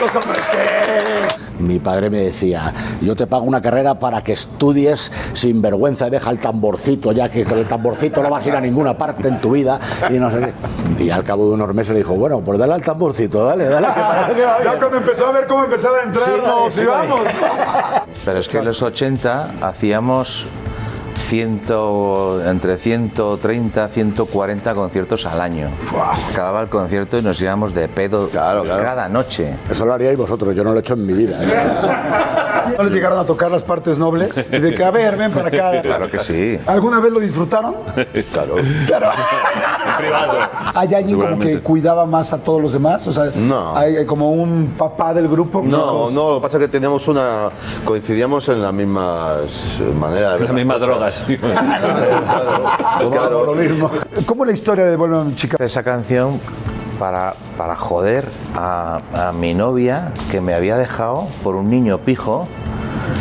Los hombres que... Mi padre me decía, yo te pago una carrera para que estudies sin vergüenza y deja el tamborcito, ya que con el tamborcito no vas a ir a ninguna parte en tu vida y no sé qué. Y al cabo de unos meses le dijo, bueno, pues dale al tamborcito, dale, dale. Que parece que va bien". Ya cuando empezó a ver cómo empezaba a entrar, Sí, no, sí, sí, vamos. Pero es que en los 80 hacíamos ciento, entre 130 140 conciertos al año. Acababa el concierto y nos íbamos de pedo Claro, claro. cada noche. Eso lo haríais vosotros, yo no lo he hecho en mi vida. ¿eh? ¿No les llegaron a tocar las partes nobles? Y de que, a ver, ven para acá. Claro que sí. ¿Alguna vez lo disfrutaron? Claro. Claro. ¿Hay alguien como que cuidaba más a todos los demás? O sea, No. hay hay como un papá del grupo. No, chicos. no, lo que pasa es que teníamos una. coincidíamos en las mismas maneras de ver Las mismas cosas. drogas. Claro, claro. lo mismo. ¿Cómo es la historia de Vuelve a mi chica? Esa canción para, para joder a, a mi novia que me había dejado por un niño pijo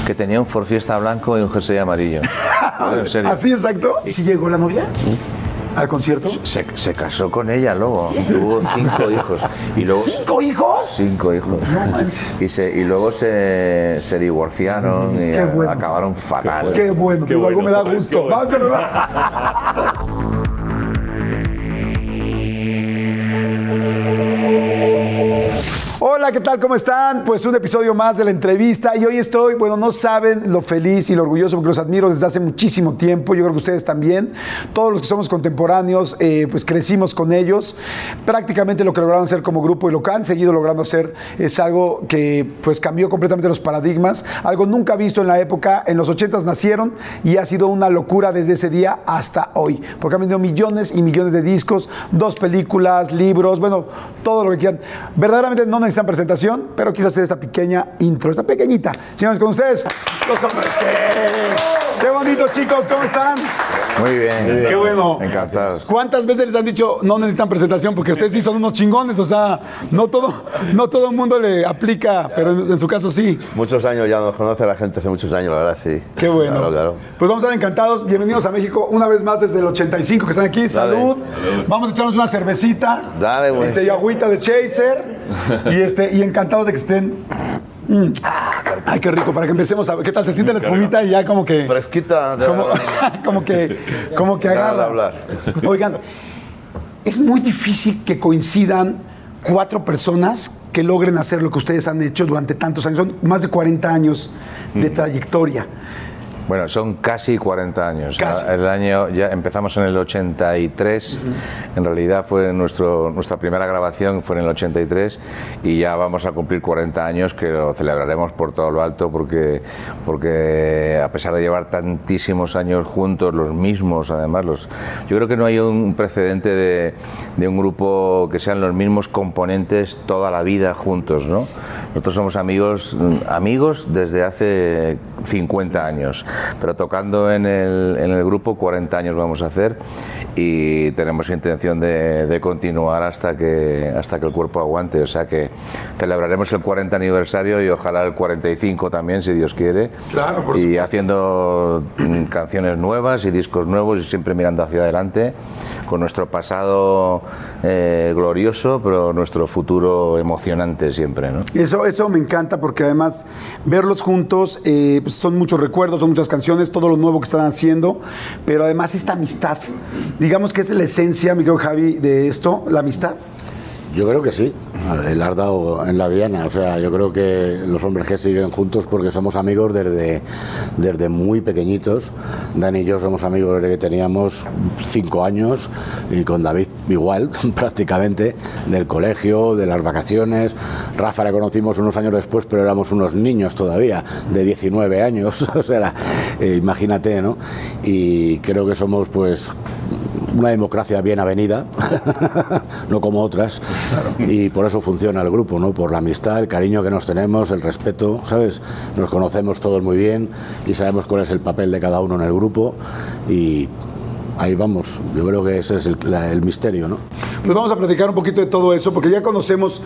que tenía un Ford Fiesta blanco y un jersey amarillo. En serio. ¿Así exacto? ¿Sí llegó la novia? ¿Al concierto? Se, se casó con ella luego, tuvo cinco hijos. Y luego, ¿Cinco hijos? Cinco hijos. Y, se, y luego se, se divorciaron y Qué bueno. acabaron fatal. Qué bueno, digo, algo me da gusto. Vamos Hola, ¿qué tal? ¿Cómo están? Pues un episodio más de la entrevista y hoy estoy, bueno, no saben lo feliz y lo orgulloso porque los admiro desde hace muchísimo tiempo, yo creo que ustedes también. Todos los que somos contemporáneos, eh, pues crecimos con ellos. Prácticamente lo que lograron hacer como grupo y lo que han seguido logrando hacer es algo que pues cambió completamente los paradigmas, algo nunca visto en la época. En los 80 nacieron y ha sido una locura desde ese día hasta hoy, porque han vendido millones y millones de discos, dos películas, libros, bueno, todo lo que quieran. Verdaderamente no necesitan presentación, pero quise hacer esta pequeña intro, esta pequeñita. Señores, con ustedes, los hombres que... Qué bonito, chicos, ¿cómo están? Muy bien. Qué bueno. Encantados. ¿Cuántas veces les han dicho no necesitan presentación? Porque ustedes sí son unos chingones, o sea, no todo, no todo el mundo le aplica, pero en, en su caso sí. Muchos años ya nos conoce la gente hace muchos años, la verdad, sí. Qué bueno. Claro, claro. Pues vamos a estar encantados. Bienvenidos a México una vez más desde el 85 que están aquí. Salud. Vamos a echarnos una cervecita. Dale, güey. Este, y agüita de chaser. Y, este, y encantados de que estén. Mm. Ay, qué rico, para que empecemos a ver qué tal se siente la espumita y ya como que. Fresquita. de- Como, como que, como que Nada de agarra. hablar. Oigan, es muy difícil que coincidan cuatro personas que logren hacer lo que ustedes han hecho durante tantos años. Son más de 40 años de trayectoria. Bueno, son casi 40 años. Casi. El año ya empezamos en el 83. En realidad fue nuestro, nuestra primera grabación fue en el 83 y ya vamos a cumplir 40 años que lo celebraremos por todo lo alto porque porque a pesar de llevar tantísimos años juntos, los mismos además, los yo creo que no hay un precedente de, de un grupo que sean los mismos componentes toda la vida juntos, ¿no? Nosotros somos amigos amigos desde hace 50 años, pero tocando en el, en el grupo 40 años vamos a hacer y tenemos intención de, de continuar hasta que, hasta que el cuerpo aguante. O sea que celebraremos el 40 aniversario y ojalá el 45 también, si Dios quiere. Claro, por y haciendo mm, canciones nuevas y discos nuevos y siempre mirando hacia adelante con nuestro pasado eh, glorioso, pero nuestro futuro emocionante siempre. ¿no? Eso, eso me encanta porque además verlos juntos eh, pues son muchos recuerdos, son muchas canciones, todo lo nuevo que están haciendo, pero además esta amistad, digamos que es la esencia, mi querido Javi, de esto, la amistad. Yo creo que sí, el has dado en la diana. O sea, yo creo que los hombres que siguen juntos porque somos amigos desde, desde muy pequeñitos. Dani y yo somos amigos desde que teníamos cinco años y con David igual, prácticamente, del colegio, de las vacaciones. Rafa le conocimos unos años después, pero éramos unos niños todavía, de 19 años. O sea, imagínate, ¿no? Y creo que somos, pues, una democracia bien avenida, no como otras, y por eso funciona el grupo, ¿no? Por la amistad, el cariño que nos tenemos, el respeto, ¿sabes? Nos conocemos todos muy bien y sabemos cuál es el papel de cada uno en el grupo y ahí vamos. Yo creo que ese es el, la- el misterio, ¿no? Pues vamos a platicar un poquito de todo eso, porque ya conocemos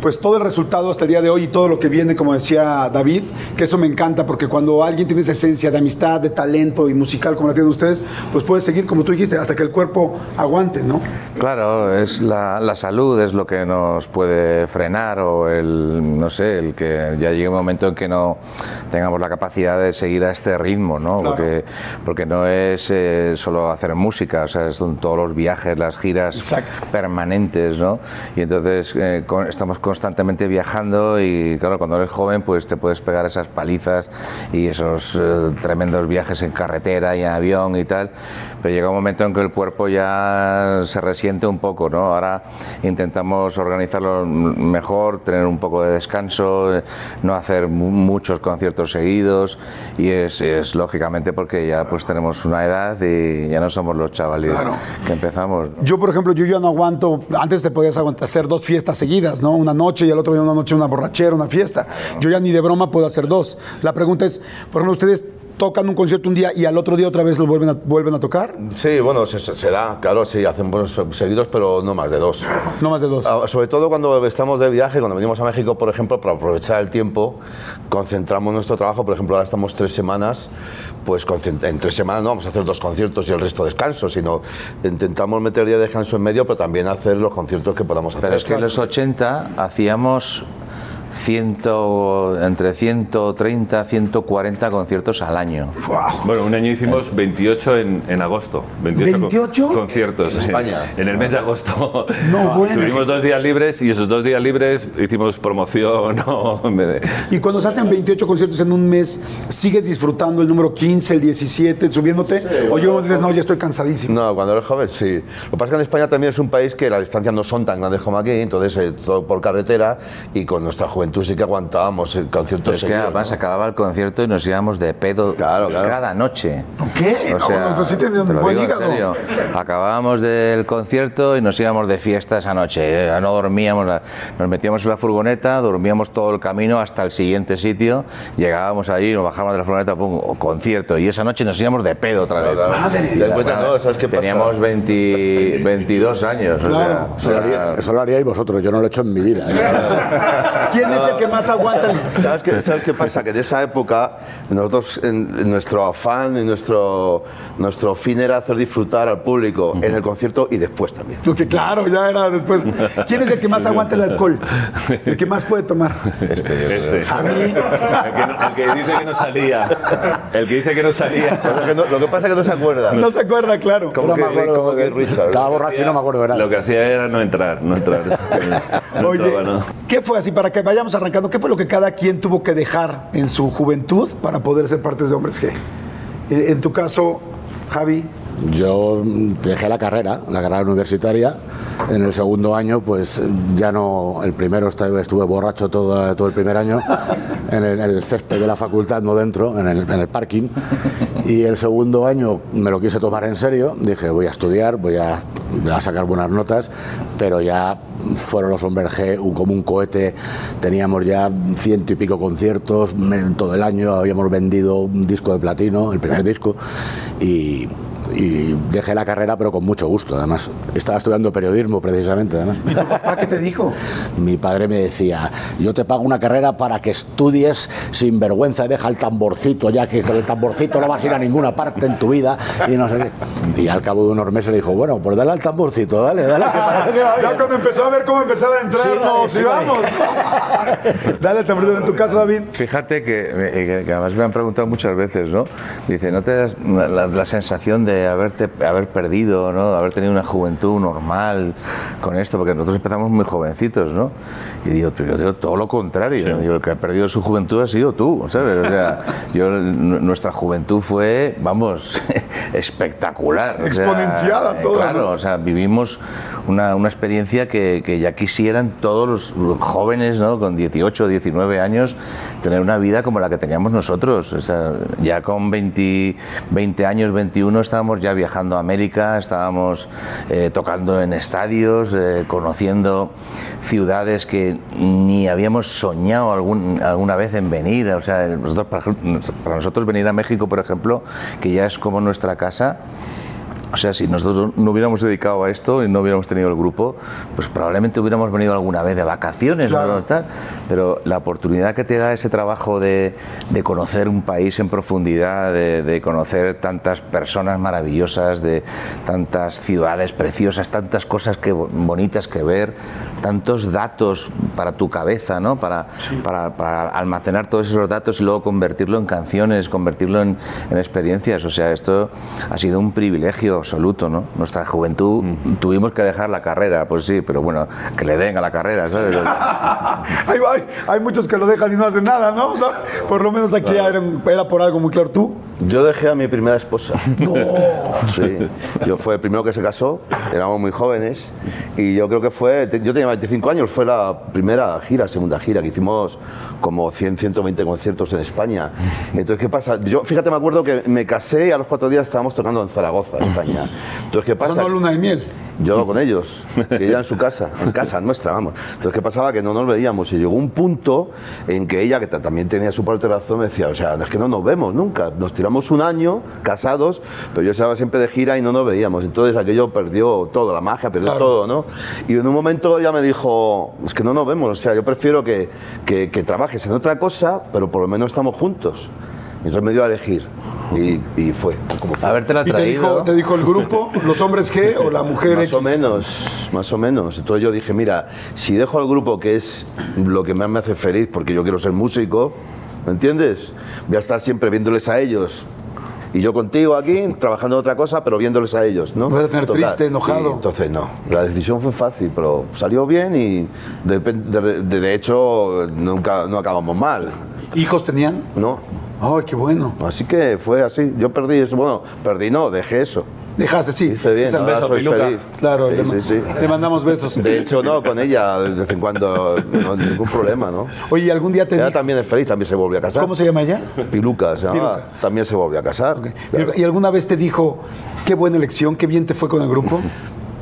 pues todo el resultado hasta el día de hoy y todo lo que viene, como decía David, que eso me encanta porque cuando alguien tiene esa esencia de amistad, de talento y musical como la tienen ustedes, pues puede seguir, como tú dijiste, hasta que el cuerpo aguante, ¿no? Claro, es la, la salud es lo que nos puede frenar o el, no sé, el que ya llegue un momento en que no tengamos la capacidad de seguir a este ritmo, ¿no? Claro. Porque, porque no es eh, solo hacer música, o sea, son todos los viajes, las giras Exacto. permanentes, ¿no? Y entonces eh, con- estamos constantemente viajando y claro, cuando eres joven pues te puedes pegar esas palizas y esos eh, tremendos viajes en carretera y en avión y tal, pero llega un momento en que el cuerpo ya se resiente un poco, ¿no? Ahora intentamos organizarlo mejor, tener un poco de descanso, eh, no hacer mu- muchos conciertos seguidos y es, es lógicamente porque ya pues tenemos una edad y ya no somos los chavales Claro. que empezamos. ¿no? Yo, por ejemplo, yo ya no aguanto. Antes te podías aguantar, hacer dos fiestas seguidas, ¿no? Una noche y el otro día una noche una borrachera, una fiesta. Yo ya ni de broma puedo hacer dos. La pregunta es, por ejemplo, ustedes tocan un concierto un día y al otro día otra vez lo vuelven a, vuelven a tocar. Sí, bueno, se, se da, claro, sí, hacemos seguidos, pero no más de dos. No más de dos. Ah, Sobre todo cuando estamos de viaje, cuando venimos a México, por ejemplo, para aprovechar el tiempo, concentramos nuestro trabajo. Por ejemplo, ahora estamos tres semanas, pues concent- en tres semanas no vamos a hacer dos conciertos y el resto descanso, sino intentamos meter día de descanso en medio, pero también hacer los conciertos que podamos hacer. Pero es que en los 80 hacíamos ciento, entre 130 140 conciertos al año. Bueno, un año hicimos 28 en, en agosto. 28, con- ¿28? conciertos. En España. En el mes de agosto. No, bueno. Tuvimos dos días libres y esos dos días libres hicimos promoción. ¿no? De- Y cuando se hacen 28 conciertos en un mes, ¿sigues disfrutando el número 15, el 17, subiéndote? o yo dices, no, ya estoy cansadísimo. No, cuando eres joven sí. Lo que pasa es que en España también es un país que las distancias no son tan grandes como aquí, entonces eh, todo por carretera y con nuestra juventud sí que aguantábamos el concierto Pero es que además acababa el concierto y nos íbamos de pedo Claro, claro. cada noche. ¿Qué? O sea, No, pues sí un te lo buen digo en serio. Acabábamos del concierto y nos íbamos de fiesta esa noche. eh, No dormíamos, nos metíamos en la furgoneta, dormíamos todo el camino hasta el siguiente sitio. Llegábamos allí, nos bajábamos de la furgoneta, pum, concierto. Y esa noche nos íbamos de pedo otra vez. Te das cuenta, ¿no? ¿Sabes qué pasa? Teníamos 20 22 años. o sea, Claro. o Eso lo, sea, haría- eso lo haríais vosotros, yo no lo he hecho en mi vida. ¿eh? ¿Quién es el que más aguanta? el- ¿Sabes qué, ¿Sabes qué pasa? Que de esa época, nosotros, en, en nuestro afán y nuestro, nuestro fin era hacer disfrutar al público en el concierto y después también. Porque claro, ya era después. ¿Quién es el que más aguanta el alcohol? El que más puede tomar. Este. A mí. El que, no- el que dice que no salía. El que dice que no salía. Lo que, no- lo que pasa es que no se acuerda. No se acuerda, claro. Como No que, me acuerdo como que Richard. Estaba borracho y no me acuerdo nada. Lo que hacía era no entrar, no entrar. No Oye, ¿no? ¿qué fue así? Para que vayamos arrancando, ¿qué fue lo que cada quien tuvo que dejar en su juventud para poder ser parte de Hombres G? Eh, En tu caso, Javi, Yo dejé la carrera, la carrera universitaria. En el segundo año, pues ya no. El primero estuve, borracho todo, todo el primer año, en el, césped de la facultad, no dentro, en el, en el parking. Y el segundo año me lo quise tomar en serio. Dije, voy a estudiar, voy a, a sacar buenas notas, pero ya fueron los hombres G como un cohete. Teníamos ya ciento y pico conciertos todo el año, habíamos vendido un disco de platino, el primer disco, y, y dejé la carrera, pero con mucho gusto. Además, estaba estudiando periodismo precisamente. Además, ¿y tu papá qué te dijo? mi padre me decía: Yo te pago una carrera para que estudies sin vergüenza y deja el tamborcito, ya que con el tamborcito no vas a ir a ninguna parte en tu vida. Y no sé qué. Y al cabo de unos meses le dijo: Bueno, pues dale al tamborcito, dale, dale. que parece que va Ya bien". cuando empezó a ver cómo empezaba a entrar, Sí, nos sí, íbamos. Dale, también en tu caso, David. Fíjate que, eh, que- que además me han preguntado muchas veces, ¿no? Dice, ¿no te das la, la sensación de haberte haber perdido, ¿no? De haber tenido una juventud normal con esto? Porque nosotros empezamos muy jovencitos, ¿no? Y digo, pero yo digo todo lo contrario. ¿no? Digo, el que ha perdido su juventud ha sido tú, ¿sabes? O sea, yo, nuestra juventud fue, vamos, espectacular. o sea, Exponenciada eh, toda, Claro, ¿no? o sea, vivimos una, una experiencia que, que ya quisieran todos los jóvenes, ¿no? Con 18, 19 años, tener una vida como la que teníamos nosotros. O sea, ya con 20, 20 años, 21, estábamos ya viajando a América, estábamos eh, tocando en estadios, eh, conociendo ciudades que ni habíamos soñado algún- alguna vez en venir. O sea, nosotros, para, para nosotros venir a México, por ejemplo, que ya es como nuestra casa, O sea, si nosotros no hubiéramos dedicado a esto y no hubiéramos tenido el grupo, pues probablemente hubiéramos venido alguna vez de vacaciones Claro. o tal. Pero la oportunidad que te da ese trabajo de, de conocer un país en profundidad, de, de conocer tantas personas maravillosas, de tantas ciudades preciosas, tantas cosas que, bonitas que ver, tantos datos para tu cabeza, ¿no? Para, para, para almacenar todos esos datos y luego convertirlo en canciones, convertirlo en, en experiencias. O sea, esto ha sido un privilegio absoluto, ¿no? Nuestra juventud tuvimos que dejar la carrera, pues sí, pero bueno, que le den a la carrera, ¿sabes? hay, hay- hay muchos que lo dejan y no hacen nada, ¿no? O sea, por lo menos aquí era, era por algo muy claro. ¿Tú? Yo dejé a mi primera esposa. Sí. Yo fue el primero que se casó, éramos muy jóvenes y yo creo que fue, yo tenía 25 años, fue la primera gira, segunda gira, que hicimos como 100, 120 conciertos en España. Entonces, ¿qué pasa? Yo, fíjate, me acuerdo que me casé y a los cuatro días estábamos tocando en Zaragoza, en España. Entonces, ¿qué pasa? no luna de miel. Yo con ellos, que ella en su casa, en casa nuestra, vamos. Entonces, ¿qué pasaba? Que no nos veíamos y llegó un punto en que ella, que ta- también tenía su parte de razón, me decía, o sea, es que no nos vemos nunca. Nos tiramos un año casados, pero yo estaba siempre de gira y no nos veíamos. Entonces, aquello perdió todo, la magia, perdió Claro. todo, ¿no? Y en un momento ella me dijo, es que no nos vemos, o sea, yo prefiero que, que, que trabajes en otra cosa, pero por lo menos estamos juntos. Entonces me dio a elegir y, y fue como fue. Haberte la ¿Y te traído. dijo, te dijo el grupo, los hombres G o la mujer Más X? o menos, más o menos. Entonces yo dije, mira, si dejo al grupo, que es lo que más me hace feliz, porque yo quiero ser músico, ¿me entiendes? Voy a estar siempre viéndoles a ellos. Y yo contigo aquí, trabajando en otra cosa, pero viéndoles a ellos, ¿no? No vas a tener triste, enojado. Y entonces no. La decisión fue fácil, pero salió bien y de, de- de- de hecho nunca no acabamos mal, ¿Hijos tenían? ¿no? Ay, qué bueno. Así que fue así. Yo perdí eso. Bueno, perdí no, dejé eso. Dejaste, sí. Hice bien, ahora beso, soy Piluca. feliz. Claro, Sí, le, sí, sí. le mandamos besos. De hecho, no, con ella de vez en cuando, no, ningún problema, ¿no? Oye, ¿algún día te Ella también es feliz, también se volvió a casar. ¿Cómo se llama ella? Piluca, se llamaba. Piluca. También se volvió a casar. Claro. ¿Y alguna vez te dijo, qué buena elección, qué bien te fue con el grupo?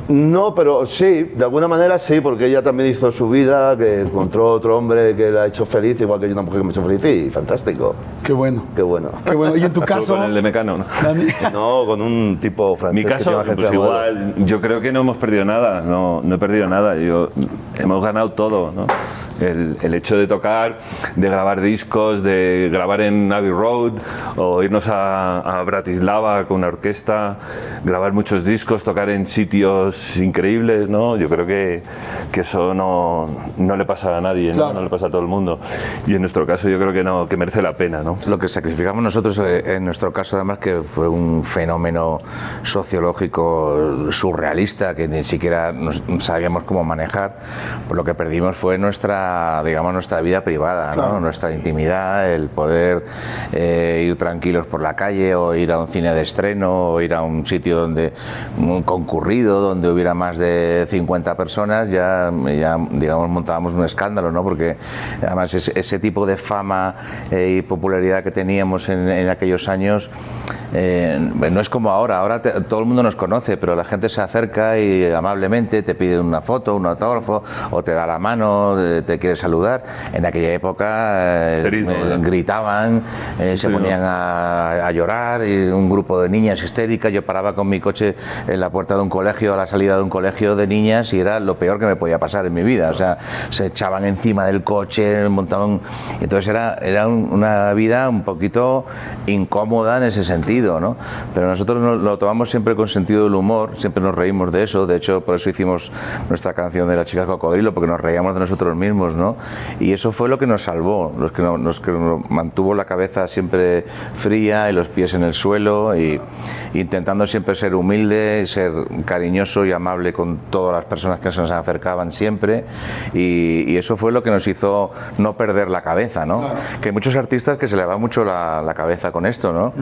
No, pero sí, de alguna manera sí, porque ella también hizo su vida, que encontró otro hombre que la ha hecho feliz, igual que yo una mujer que me ha hecho feliz, y fantástico. Qué bueno. Qué bueno. Qué bueno. ¿Y en tu caso? Con el de Mecano, ¿no? No, con un tipo francés Mi que caso, agencia pues igual, yo creo que no hemos perdido nada, no, no he perdido nada, yo, hemos ganado todo, ¿no? El, el hecho de tocar, de grabar discos, de grabar en Abbey Road o irnos a, a Bratislava con una orquesta, grabar muchos discos, tocar en sitios increíbles, ¿no? Yo creo que, que eso no, no le pasa a nadie, ¿no? Claro. No le pasa a todo el mundo. Y en nuestro caso yo creo que no, que merece la pena, ¿no? Lo que sacrificamos nosotros, eh, en nuestro caso además, que fue un fenómeno sociológico surrealista que ni siquiera nos- sabíamos cómo manejar, pues lo que perdimos fue nuestra, digamos, nuestra vida privada, ¿no? Claro. nuestra intimidad, el poder eh, ir tranquilos por la calle o ir a un cine de estreno o ir a un sitio donde muy concurrido, donde hubiera más de 50 personas, ya, ya digamos, montábamos un escándalo, ¿no? Porque además ese, ese tipo de fama eh, y popularidad que teníamos en, en aquellos años eh, no es como ahora. Ahora te- todo el mundo nos conoce, pero la gente se acerca y amablemente te pide una foto, un autógrafo o te da la mano, eh, te quiere saludar. En aquella época eh, Serismo, eh, ¿verdad? gritaban, eh, se ponían a, a llorar y un grupo de niñas histéricas. Yo paraba con mi coche en la puerta de un colegio, a la salida de un colegio de niñas y era lo peor que me podía pasar en mi vida. O sea, se echaban encima del coche, montaban. Entonces era, era un- una vida un poquito incómoda en ese sentido, ¿no? Pero nosotros no- lo tomamos siempre con sentido del humor, siempre nos reímos de eso. De hecho, por eso hicimos nuestra canción de la chica cocodrilo, porque nos reíamos de nosotros mismos, ¿no? Y eso fue lo que nos salvó, los que, no- los que nos mantuvo la cabeza siempre fría y los pies en el suelo y intentando siempre ser humilde, ser cariñoso y amable con todas las personas que se nos acercaban siempre y, y eso fue lo que nos hizo no perder la cabeza, ¿no? Que hay muchos artistas que se le va mucho la, la cabeza con esto, ¿no?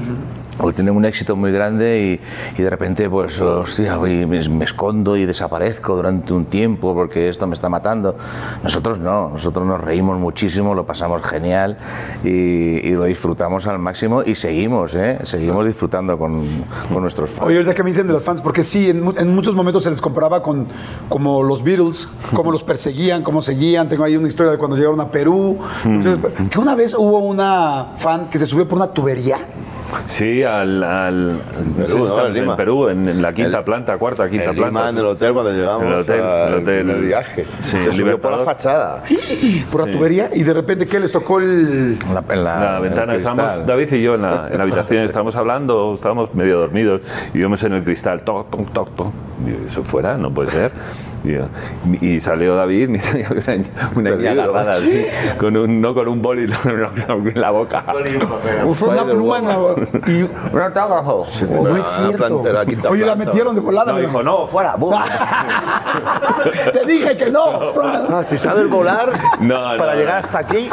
O tienen un éxito muy grande y, y de repente, pues, hostia, me, me escondo y desaparezco durante un tiempo porque esto me está matando. Nosotros no, nosotros nos reímos muchísimo, lo pasamos genial y, y lo disfrutamos al máximo y seguimos, ¿eh? Seguimos disfrutando con, con nuestros fans. Oye, ahorita que me dicen de los fans, porque sí, en, en muchos momentos se les comparaba con como los Beatles, cómo los perseguían, cómo seguían. Tengo ahí una historia de cuando llegaron a Perú. Entonces, que una vez hubo una fan que se subió por una tubería Sí, al, al no sé si ¿no? En Lima. en Perú, en, en la quinta El- planta, cuarta, quinta En planta. Lima, en el hotel, cuando llegamos En el hotel, a- el hotel. en el viaje. Sí, se el subió por la fachada. Por la tubería y de repente, ¿qué les tocó el...? La, en la- la en ventana, el estábamos. David y yo en la, en la habitación, estábamos hablando, estábamos medio dormidos y vimos en el cristal, toc, toc, toc, toc. Eso fuera, no puede ser. Y, salió David, mira, y había una, una agarrada así, con un, no con un boli en la boca. Una pluma en la... Y... Un autógrafo. Oye, la metieron de volada. No, dijo, no, fuera. bum. Te dije que no. Si sabes volar No, no, para no. llegar hasta aquí,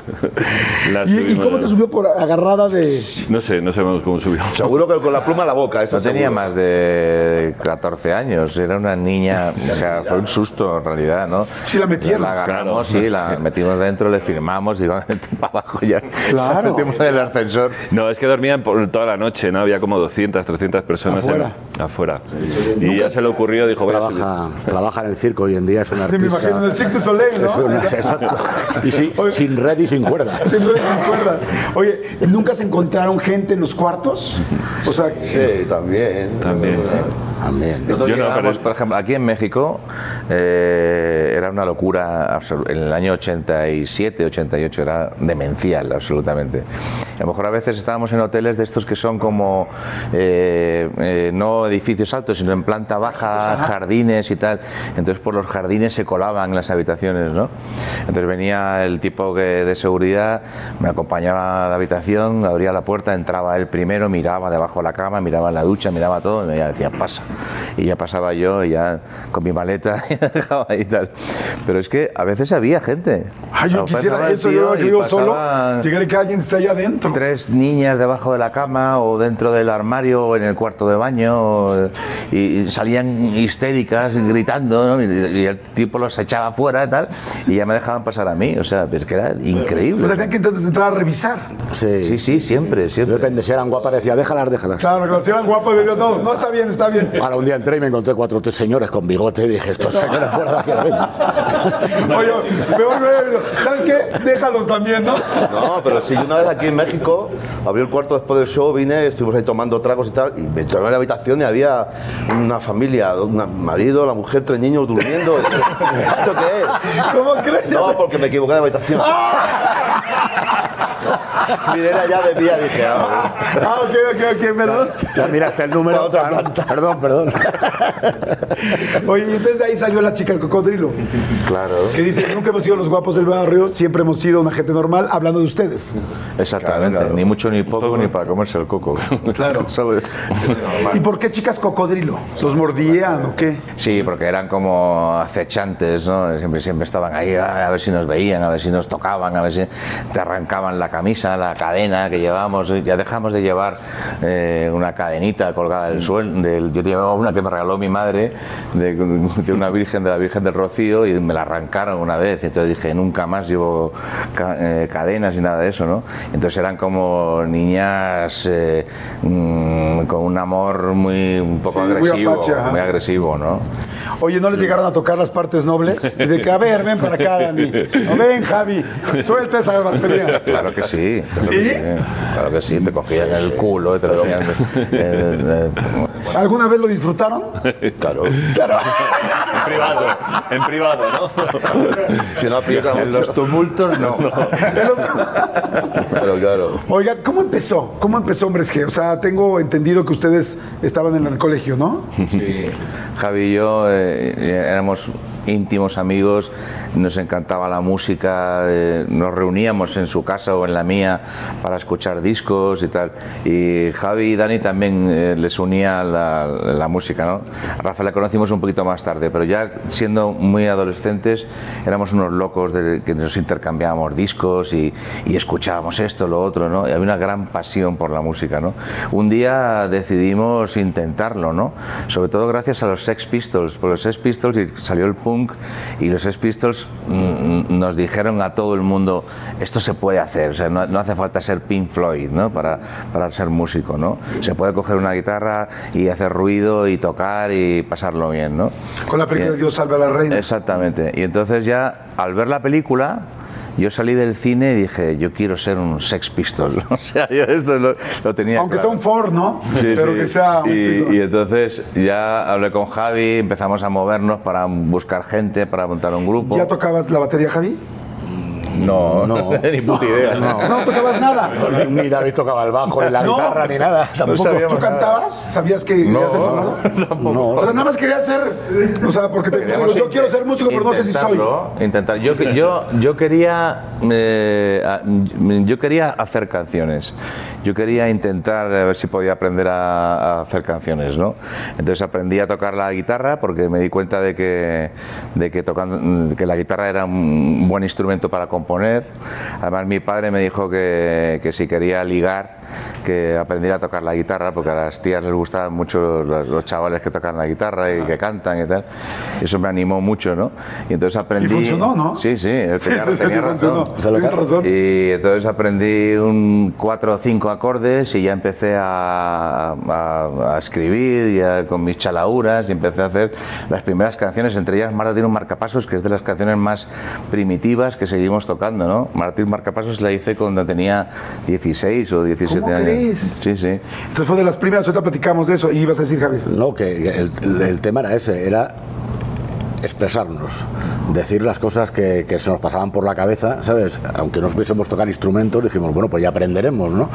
La ¿Y, cómo te subió por agarrada de...? No sé, no sabemos cómo subió. seguro que con la pluma en la boca. Eso No tenía seguro. más de 14 años, era una niña, o sea, fue un susto en realidad, ¿no? Sí la metieron. La agarramos, Claro. sí, la metimos dentro, le firmamos, digo, para abajo ya. Claro. La metimos en el ascensor. No, es que dormían por toda la noche, ¿no? Había como 200, 300 personas en- Afuera. afuera. Y ya se le ocurrió, dijo. Trabaja, trabaja en el circo hoy en día, es un Sí, artista. me imagino en el Cirque du Soleil, ¿no? Es una- exacto. Y sí, sin red y sin cuerda. Siempre se acuerda. Oye, ¿nunca se encontraron gente en los cuartos? O sea, Sí, también. También. También. Nosotros Yo no, pero- por ejemplo, aquí en México eh, era una locura, en el año 87, 88 era demencial absolutamente. A lo mejor a veces estábamos en hoteles de estos que son como eh, eh, no edificios altos, sino en planta baja, jardines y tal. Entonces por los jardines se colaban las habitaciones, ¿no? Entonces venía el tipo que- de seguridad, me acompañaba a la habitación, abría la puerta, entraba él primero, miraba debajo de la cama, miraba en la ducha, miraba todo, y me decía, pasa. Y ya pasaba yo, y ya con mi maleta, y la dejaba ahí y tal. Pero es que a veces había gente. ay, yo quisiera eso, yo que y vivo solo, llegar y que alguien esté allá adentro. Tres niñas debajo de la cama o dentro del armario o en el cuarto de baño o- y, y salían histéricas gritando ¿no? y, y el tipo los echaba fuera y tal y ya me dejaban pasar a mí, o sea, es que era O increíble. sea, tenían que entonces entrar a revisar. Sí. Sí, sí, siempre, siempre. Depende, si eran guapas, decía, déjalas, déjalas. Claro, los eran guapos y decían, no, no, está bien, está bien. Ahora un día entré y me encontré cuatro tres señores con bigote y dije, estos señores fuera de aquí. a la vez". Oye, ¿sabes qué? Déjalos también, ¿no? No, pero si yo una vez aquí en México abrí el cuarto después del show, vine, estuvimos ahí tomando tragos y tal, y me entré en la habitación y había una familia, un marido, la mujer, tres niños durmiendo. ¿Esto qué es? ¿Cómo crees? No, porque me equivoqué de habitación. Miré la llave mía y dije, ah. Ah, ok, ok, ok, perdón. Ya miraste el número. Otra Ah, planta. Perdón, perdón. Oye, y entonces de ahí salió la chica del cocodrilo. Claro. Que dice, nunca hemos sido los guapos del barrio, siempre hemos sido una gente normal, hablando de ustedes. Exactamente, Claro, claro. ni mucho ni poco ni para comerse el coco. Claro. ¿Y por qué chicas cocodrilo? ¿Los mordían o qué? Sí, porque eran como acechantes, ¿no? Siempre, siempre estaban ahí ah, a ver si nos veían, a ver si nos tocaban, a ver si te arrancaban la camisa, la cadena que llevábamos. Ya dejamos de llevar eh, una cadenita colgada del suelo. Del, yo llevaba una que me regaló mi madre de, de una virgen, de la Virgen del Rocío, y me la arrancaron una vez. Entonces dije, nunca más llevo ca- eh, cadenas ni nada de eso, ¿no? Entonces eran como niñas eh, mm, con un amor muy un poco Sí, muy agresivo, apache, muy agresivo, ¿no? Oye, ¿no les llegaron a tocar las partes nobles? Y de que, a ver, ven para acá, Dani. O ven, Javi, suelta esa batería. Claro que sí. Claro ¿Sí? Que sí. Claro que sí, te cogían el culo y te lo hacían. eh, eh, ¿Alguna vez lo disfrutaron? Claro. Claro. En privado, en privado, ¿no? Si no aprieta en los tumultos no. Pero claro. Oigan, ¿cómo empezó? ¿Cómo empezó Hombres G? O sea, tengo entendido que ustedes estaban en el colegio, ¿no? Javi y yo eh, éramos íntimos amigos, nos encantaba la música, eh, nos reuníamos en su casa o en la mía para escuchar discos y tal. Y Javi y Dani también eh, les unía la, la música, ¿no? A Rafa le conocimos un poquito más tarde, pero ya siendo muy adolescentes éramos unos locos de que nos intercambiábamos discos y, y escuchábamos esto, lo otro, ¿no? Y había una gran pasión por la música, ¿no? Un día decidimos intentarlo, ¿no? Sobre todo gracias a los Sex Pistols, por los Sex Pistols y salió el punk y los Sex Pistols mm, nos dijeron a todo el mundo esto se puede hacer, o sea, no, no hace falta ser Pink Floyd, ¿no? Para, para ser músico, ¿no? Se puede coger una guitarra y hacer ruido y tocar y pasarlo bien, ¿no? Con la película de Dios salve a la reina. Exactamente. Y entonces ya al ver la película yo salí del cine y dije, yo quiero ser un Sex Pistol. O sea, yo esto lo, lo tenía Aunque claro. sea un Ford, ¿no? Sí, pero sí. que sea un y, y entonces ya hablé con Javi, empezamos a movernos para buscar gente, para montar un grupo. ¿Ya tocabas la batería, Javi? No, No. ni puta idea. No. No tocabas nada. Ni David tocaba el bajo, ni la No. guitarra, ni nada. Tampoco. ¿Tú cantabas? ¿Sabías que ser músico? No. O sea, nada más quería ser, o sea, porque te, digo, yo quiero ser músico, pero no sé si soy. Intentar. Yo, yo, yo quería, eh, a- yo quería hacer canciones. Yo quería intentar a ver si podía aprender a, a hacer canciones, ¿no? Entonces aprendí a tocar la guitarra porque me di cuenta de que, de que tocando, que la guitarra era un buen instrumento para componer. Además mi padre me dijo que, que si quería ligar, que aprendiera a tocar la guitarra porque a las tías les gustan mucho los, los chavales que tocan la guitarra y que cantan y tal. Eso me animó mucho, ¿no? Y entonces aprendí. funcionó, ¿no? Sí, sí, tenía, Sí, sí, tenía sí, razón. razón. Y entonces aprendí un cuatro o cinco acordes y ya empecé a, a- a escribir ya con mis chalauras y empecé a hacer las primeras canciones, entre ellas Martín un Marcapasos, que es de las canciones más primitivas que seguimos tocando, ¿no? Martín Marcapasos la hice cuando tenía 16 o 17 ¿Cómo años. crees? Sí, sí. Entonces fue de las primeras, ahorita platicamos de eso y ibas a decir, Javi. No, que, el tema era ese, era expresarnos, decir las cosas que, que se nos pasaban por la cabeza, ¿sabes? Aunque no supiésemos tocar instrumentos, dijimos, bueno, pues ya aprenderemos, ¿no?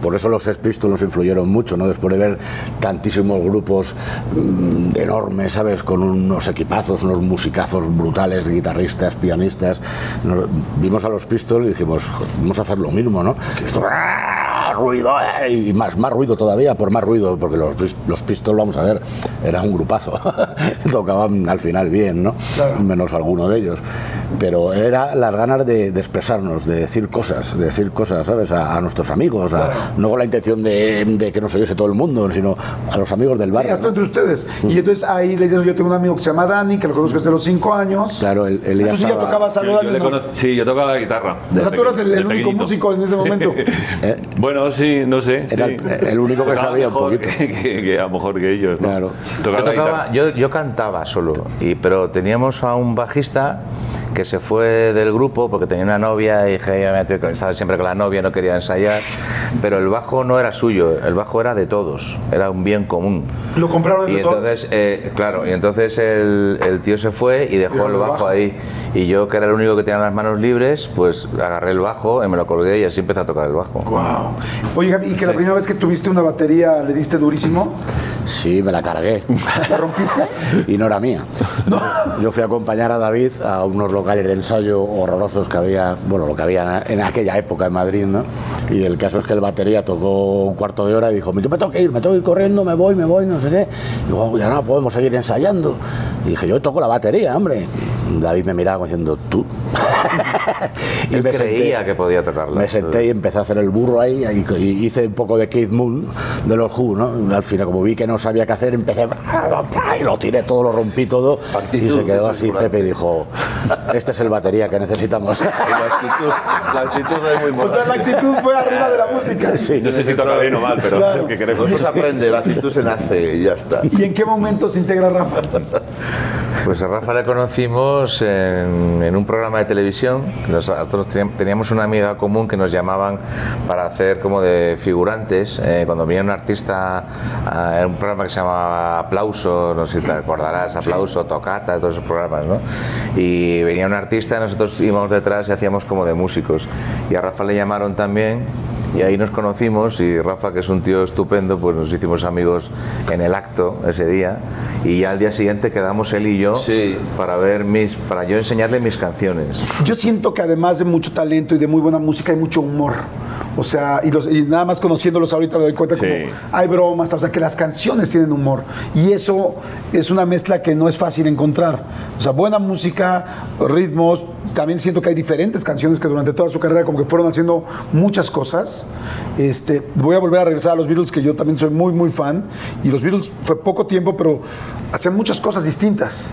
Por eso los Sex nos influyeron mucho, ¿no? Después de ver tantísimos grupos mm, enormes, ¿sabes? Con unos equipazos, unos musicazos brutales, guitarristas, pianistas, nos- vimos a los Pistols y dijimos, vamos a hacer lo mismo, ¿no? Esto, ¡ah! ruido, ¡eh! y más, más ruido todavía, por más ruido, porque los, los Pistols, vamos a ver, era un grupazo. Tocaban al final bien, ¿no? Menos alguno de ellos. Pero era las ganas de, de expresarnos, de decir cosas, de decir cosas, ¿sabes? A, a nuestros amigos, a- no con la intención de, de que nos oyese todo el mundo, sino a los amigos del Sí, barrio. hasta ¿no? entre ustedes. Y entonces ahí le dices, yo tengo un amigo que se llama Dani, que lo conozco desde los cinco años. Claro, él, él ya Entonces ya estaba- tocabas Yo- ¿no? sí, yo tocaba la guitarra. O sea, tú eras el, el único músico en ese momento. ¿eh? Bueno, sí, no sé. Era sí. el- único que Tocaba sabía un poquito. Que, que- que a lo mejor que ellos. ¿no? Claro. Tocaba Yo, tocaba- yo- yo cantaba solo, y, pero teníamos a un bajista que se fue del grupo porque tenía una novia y dije, "Ya me tengo que-". estaba siempre con la novia, no quería ensayar, pero el bajo no era suyo, el bajo era de todos, era un bien común. Lo compraron Y entre todos. entonces, eh, claro, y entonces el, el tío se fue y dejó el bajo bajo. ahí. Y yo, que era el único que tenía las manos libres, pues agarré el bajo y me lo colgué y así empecé a tocar el bajo. Wow. Oye, Javi, y que la primera vez que tuviste una batería le diste durísimo, Sí, me la cargué. ¿la rompiste? y no era mía. Yo fui a acompañar a David a unos locales de ensayo horrorosos que había, bueno, lo que había en aquella época en Madrid, ¿no? Y el caso es que el batería tocó un cuarto de hora y dijo, yo me tengo que ir, me tengo que ir corriendo, me voy, me voy, no sé qué. Y digo, ya no, podemos seguir ensayando. Y dije, yo toco la batería, hombre. David me miraba diciendo, ¿tú? Él creía que podía tocarla. Me senté y empecé a hacer el burro ahí y, y hice un poco de Keith Moon de los Who, ¿no? Al final, como vi que no sabía qué hacer, empecé y lo tiré todo, lo rompí todo y se quedó así. Pepe y dijo, este es el batería que necesitamos. La actitud, la actitud es muy O buena. sea, la actitud fue arriba de la música. Sí, No sé si toca bien o mal, pero Claro. es el que queremos. Se aprende, la actitud se nace y ya está. ¿Y en qué momento se integra Rafa? Pues a Rafa le conocimos en, en un programa de televisión. Nosotros teníamos- una amiga común que nos llamaban para hacer como de figurantes. eh, cuando venía un artista a en un programa que se llamaba Aplauso, no sé si te acordarás, Aplauso, Tocata, todos esos programas, ¿no? Y venía un artista, nosotros íbamos detrás y hacíamos como de músicos. Y a Rafa le llamaron también y ahí nos conocimos y Rafa, que es un tío estupendo, pues nos hicimos amigos en el acto ese día y ya al día siguiente quedamos él y yo Sí. para ver mis, para yo enseñarle mis canciones. Yo siento que además de mucho talento y de muy buena música hay mucho humor. O sea, y, los- y nada más conociéndolos ahorita me doy cuenta Sí. como hay bromas, o sea, que las canciones tienen humor. Y eso es una mezcla que no es fácil encontrar. O sea, buena música, ritmos. También siento que hay diferentes canciones que durante toda su carrera como que fueron haciendo muchas cosas. Este, voy a volver a regresar a los Beatles, que yo también soy muy, muy fan. Y los Beatles fue poco tiempo, pero hacían muchas cosas distintas.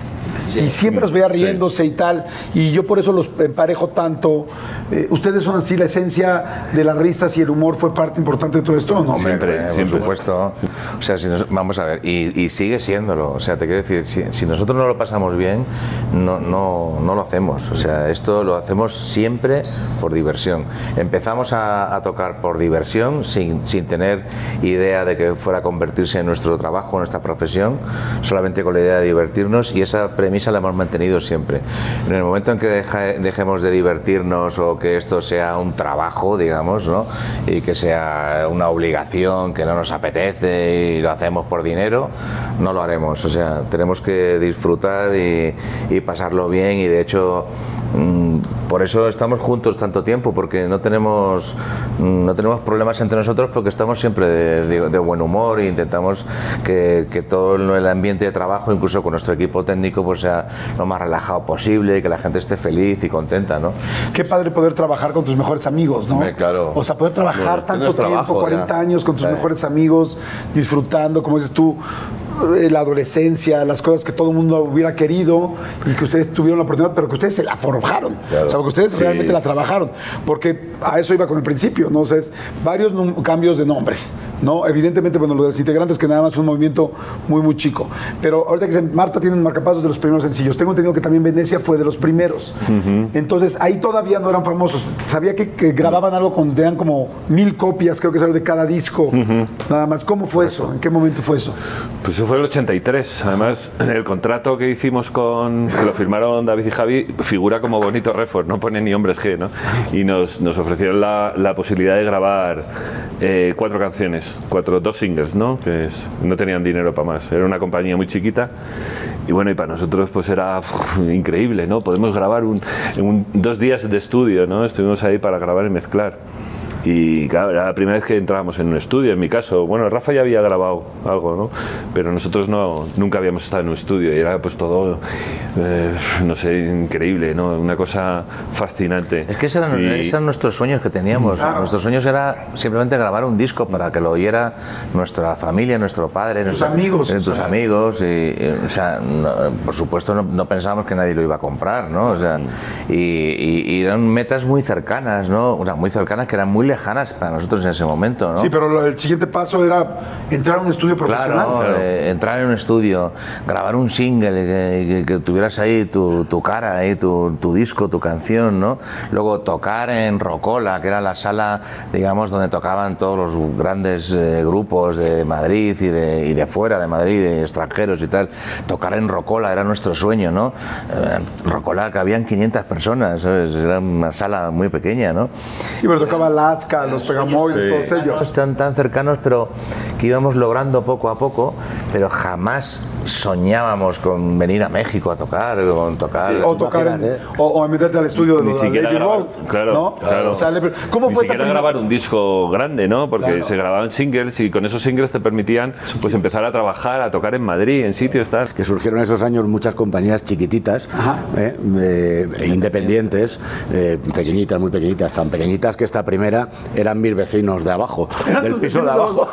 Y siempre los veía riéndose y tal, y yo por eso los emparejo tanto. Eh, ¿Ustedes son así, la esencia de las risas y el humor fue parte importante de todo esto o no? Siempre, Siempre, por siempre. supuesto. O sea, si nos- vamos a ver, y, y sigue siéndolo. O sea, te quiero decir, si, si nosotros no lo pasamos bien, no, no, no lo hacemos. O sea, esto lo hacemos siempre por diversión. Empezamos a, a tocar por diversión, sin, sin tener idea de que fuera a convertirse en nuestro trabajo, en nuestra profesión, solamente con la idea de divertirnos y esa premisa la hemos mantenido siempre. En el momento en que deja- dejemos de divertirnos o que esto sea un trabajo, digamos, ¿no? y que sea una obligación que no nos apetece y lo hacemos por dinero, no lo haremos. O sea, tenemos que disfrutar y, y pasarlo bien y de hecho por eso estamos juntos tanto tiempo porque no tenemos mm, no tenemos problemas entre nosotros porque estamos siempre de, de- de buen humor e intentamos que, que todo el ambiente de trabajo incluso con nuestro equipo técnico pues sea lo más relajado posible y que la gente esté feliz y contenta ¿no? Qué padre poder trabajar con tus mejores amigos, ¿no? Hombre, claro. O sea, poder trabajar Bueno, tanto tiempo, trabajo, 40 ya. años con tus mejores amigos, disfrutando, como dices tú, eh, la adolescencia, las cosas que todo el mundo hubiera querido y que ustedes tuvieron la oportunidad, pero que ustedes se la forjaron. O sea, que ustedes realmente la trabajaron. Porque a eso iba con el principio, ¿no? O sea, es varios cambios de nombres, ¿no? Evidentemente, bueno, lo de los integrantes que nada más fue un movimiento muy, muy chico. Pero ahorita que se- Marta tiene marcapasos de los primeros sencillos. Tengo entendido que también Venecia fue de los primeros. Entonces, ahí todavía no eran famosos. Sabía que, que grababan algo con, tenían como mil copias, creo que es algo de cada disco. Nada más. ¿Cómo fue eso? ¿En qué momento fue eso? Pues eso fue el 83. Además, el contrato que hicimos con. que lo firmaron David y Javi figura como bonito Refor, no pone ni hombres G, ¿no? Y nos, nos ofrecieron la, la posibilidad de grabar eh, cuatro canciones, cuatro, dos singles, ¿no? Que es- no tenían dinero para más. Era una compañía muy chiquita. Y bueno, y para nosotros pues era increíble, ¿no? Podemos grabar un, un- dos días de estudio, ¿no? Estuvimos ahí para grabar y mezclar. Y claro, era la primera vez que entrábamos en un estudio, en mi caso. Bueno, Rafa ya había grabado algo, ¿no? Pero nosotros no, nunca habíamos estado en un estudio y era pues todo, eh, no sé, increíble, ¿no? Una cosa fascinante. Es que esos eran, Y- esos eran nuestros sueños que teníamos. Nuestros sueños era simplemente grabar un disco para que lo oyera nuestra familia, nuestro padre, nuestros amigos, eh, o tus sea. amigos. Y, y, o sea, no, por supuesto no, no pensábamos que nadie lo iba a comprar, ¿no? O sea, y, y- y eran metas muy cercanas, ¿no? O sea, muy cercanas que eran muy lejanas para nosotros en ese momento, ¿no? Sí, pero lo- el siguiente paso era entrar a un estudio profesional. Claro, eh, entrar en un estudio, grabar un single, que, que- que tuvieras ahí tu, tu cara, ahí, tu, tu disco, tu canción, ¿no? Luego tocar en Rocola, que era la sala, digamos, donde tocaban todos los grandes eh, grupos de Madrid y de, y de fuera de Madrid, de extranjeros y tal. Tocar en Rocola era nuestro sueño, ¿no? Eh, En Rocola que habían 500 personas, ¿sabes? Era una sala muy pequeña, ¿no? Y pero tocaba Los Pegamóviles, todos ellos. Están tan cercanos, pero que íbamos logrando poco a poco, pero jamás soñábamos con venir a México a tocar, con tocar. O tocar en- o, o meterte al estudio de Ni los de siquiera grabar, Road, claro, ¿no? claro. O sea, le- ¿Cómo Ni fue siquiera primera- grabar un disco grande, ¿no? Porque Claro. se grababan singles y con esos singles te permitían pues empezar a trabajar, a tocar en Madrid, en sitios tal. que surgieron en esos años muchas compañías chiquititas, eh, eh, independientes, eh, pequeñitas, muy pequeñitas, tan pequeñitas que esta primera eran mis vecinos de abajo, ¿Eran del piso de abajo.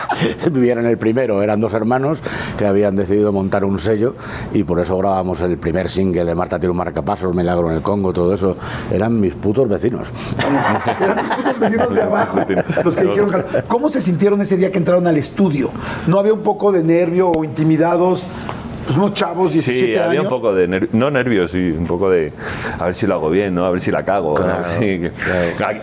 Vivían en el primero, eran dos hermanos que habían decidido montar un sello y por eso grabamos el primer single de Marta tiene un marcapasos, Milagro en el Congo, todo eso. Eran mis putos vecinos. Eran los putos vecinos de abajo, los que dijeron. ¿cómo se sintieron ese día que entraron al estudio? ¿No había un poco de nervio o intimidados? Pues unos chavos, 17 Sí, años. había un poco de, no nervios, sí, un poco de a ver si lo hago bien, ¿no? A ver si la cago. ¿no? Claro, Sí, que-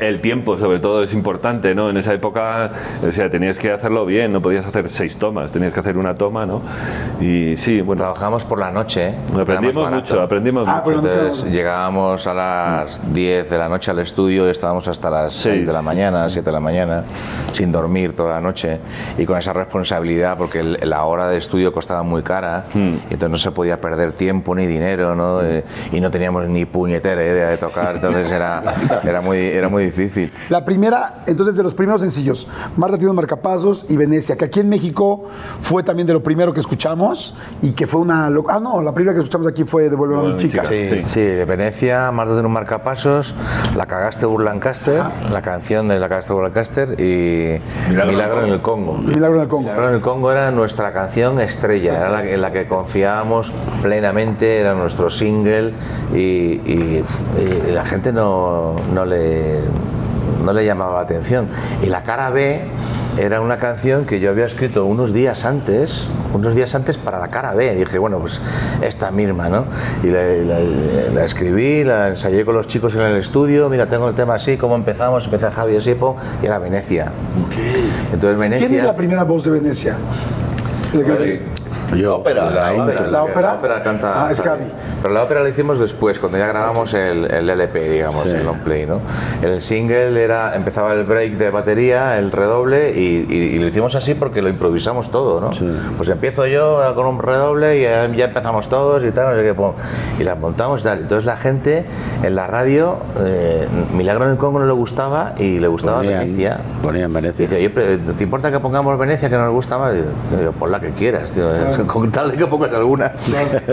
El tiempo, sobre todo, es importante, ¿no? En esa época, o sea, tenías que hacerlo bien, no podías hacer seis tomas, tenías que hacer una toma, ¿no? Y sí, bueno, Trabajamos por la noche. ¿eh? Aprendimos mucho, aprendimos Ah, mucho. no- Entonces llegábamos a las 10 de la noche al estudio y estábamos hasta las 6 de la mañana, 7 de la mañana, sin dormir toda la noche y con esa responsabilidad porque el- la hora de estudio costaba muy cara y entonces no se podía perder tiempo ni dinero ¿no? Eh, y no teníamos ni puñetera idea de tocar, entonces era, era, muy, era muy difícil. La primera, entonces, de los primeros sencillos, Marta tiene un marcapasos y Venecia, que aquí en México fue también de lo primero que escuchamos y que fue una... lo- Ah, no, la primera que escuchamos aquí fue Devuélveme a mi Devuélveme a mi chica. chica. Sí. Sí, de Venecia, Marta de un marcapasos, La cagaste Burlancaster, la canción de La cagaste Burlancaster y Milagro Milagro, en el Congo. Milagro en el Congo. Milagro en el Congo era nuestra canción estrella, era la, la que confiábamos plenamente, era nuestro single y, y- y la gente no, no le, no le llamaba la atención. Y la cara B era una canción que yo había escrito unos días antes, unos días antes para la cara B. Dije, bueno, pues esta misma, ¿no? Y la, la- la escribí, la ensayé con los chicos en el estudio. Mira, tengo el tema así, ¿cómo empezamos? Empecé Javier Sipo y era Venecia. Entonces Venecia. ¿Quién es la primera voz de Venecia? Yo, ópera, la la intro. ópera. ¿La ópera? La ópera canta. Ah, es. Javi. Pero la ópera la hicimos después, cuando ya grabamos el, el LP, digamos, Sí. el long play, ¿no? El single era, empezaba el break de batería, el redoble, y, y- y lo hicimos así porque lo improvisamos todo, ¿no? Pues empiezo yo con un redoble y ya, ya empezamos todos y tal, no sé qué, pum, y la montamos y tal. Entonces la gente en la radio, eh, Milagro en el Congo no le gustaba y le gustaba Ponían- Venecia. ponían Venecia. Dice, pero, ¿te importa que pongamos Venecia que nos gusta más? Y Digo, pon la que quieras, tío, con tal de que pongas alguna.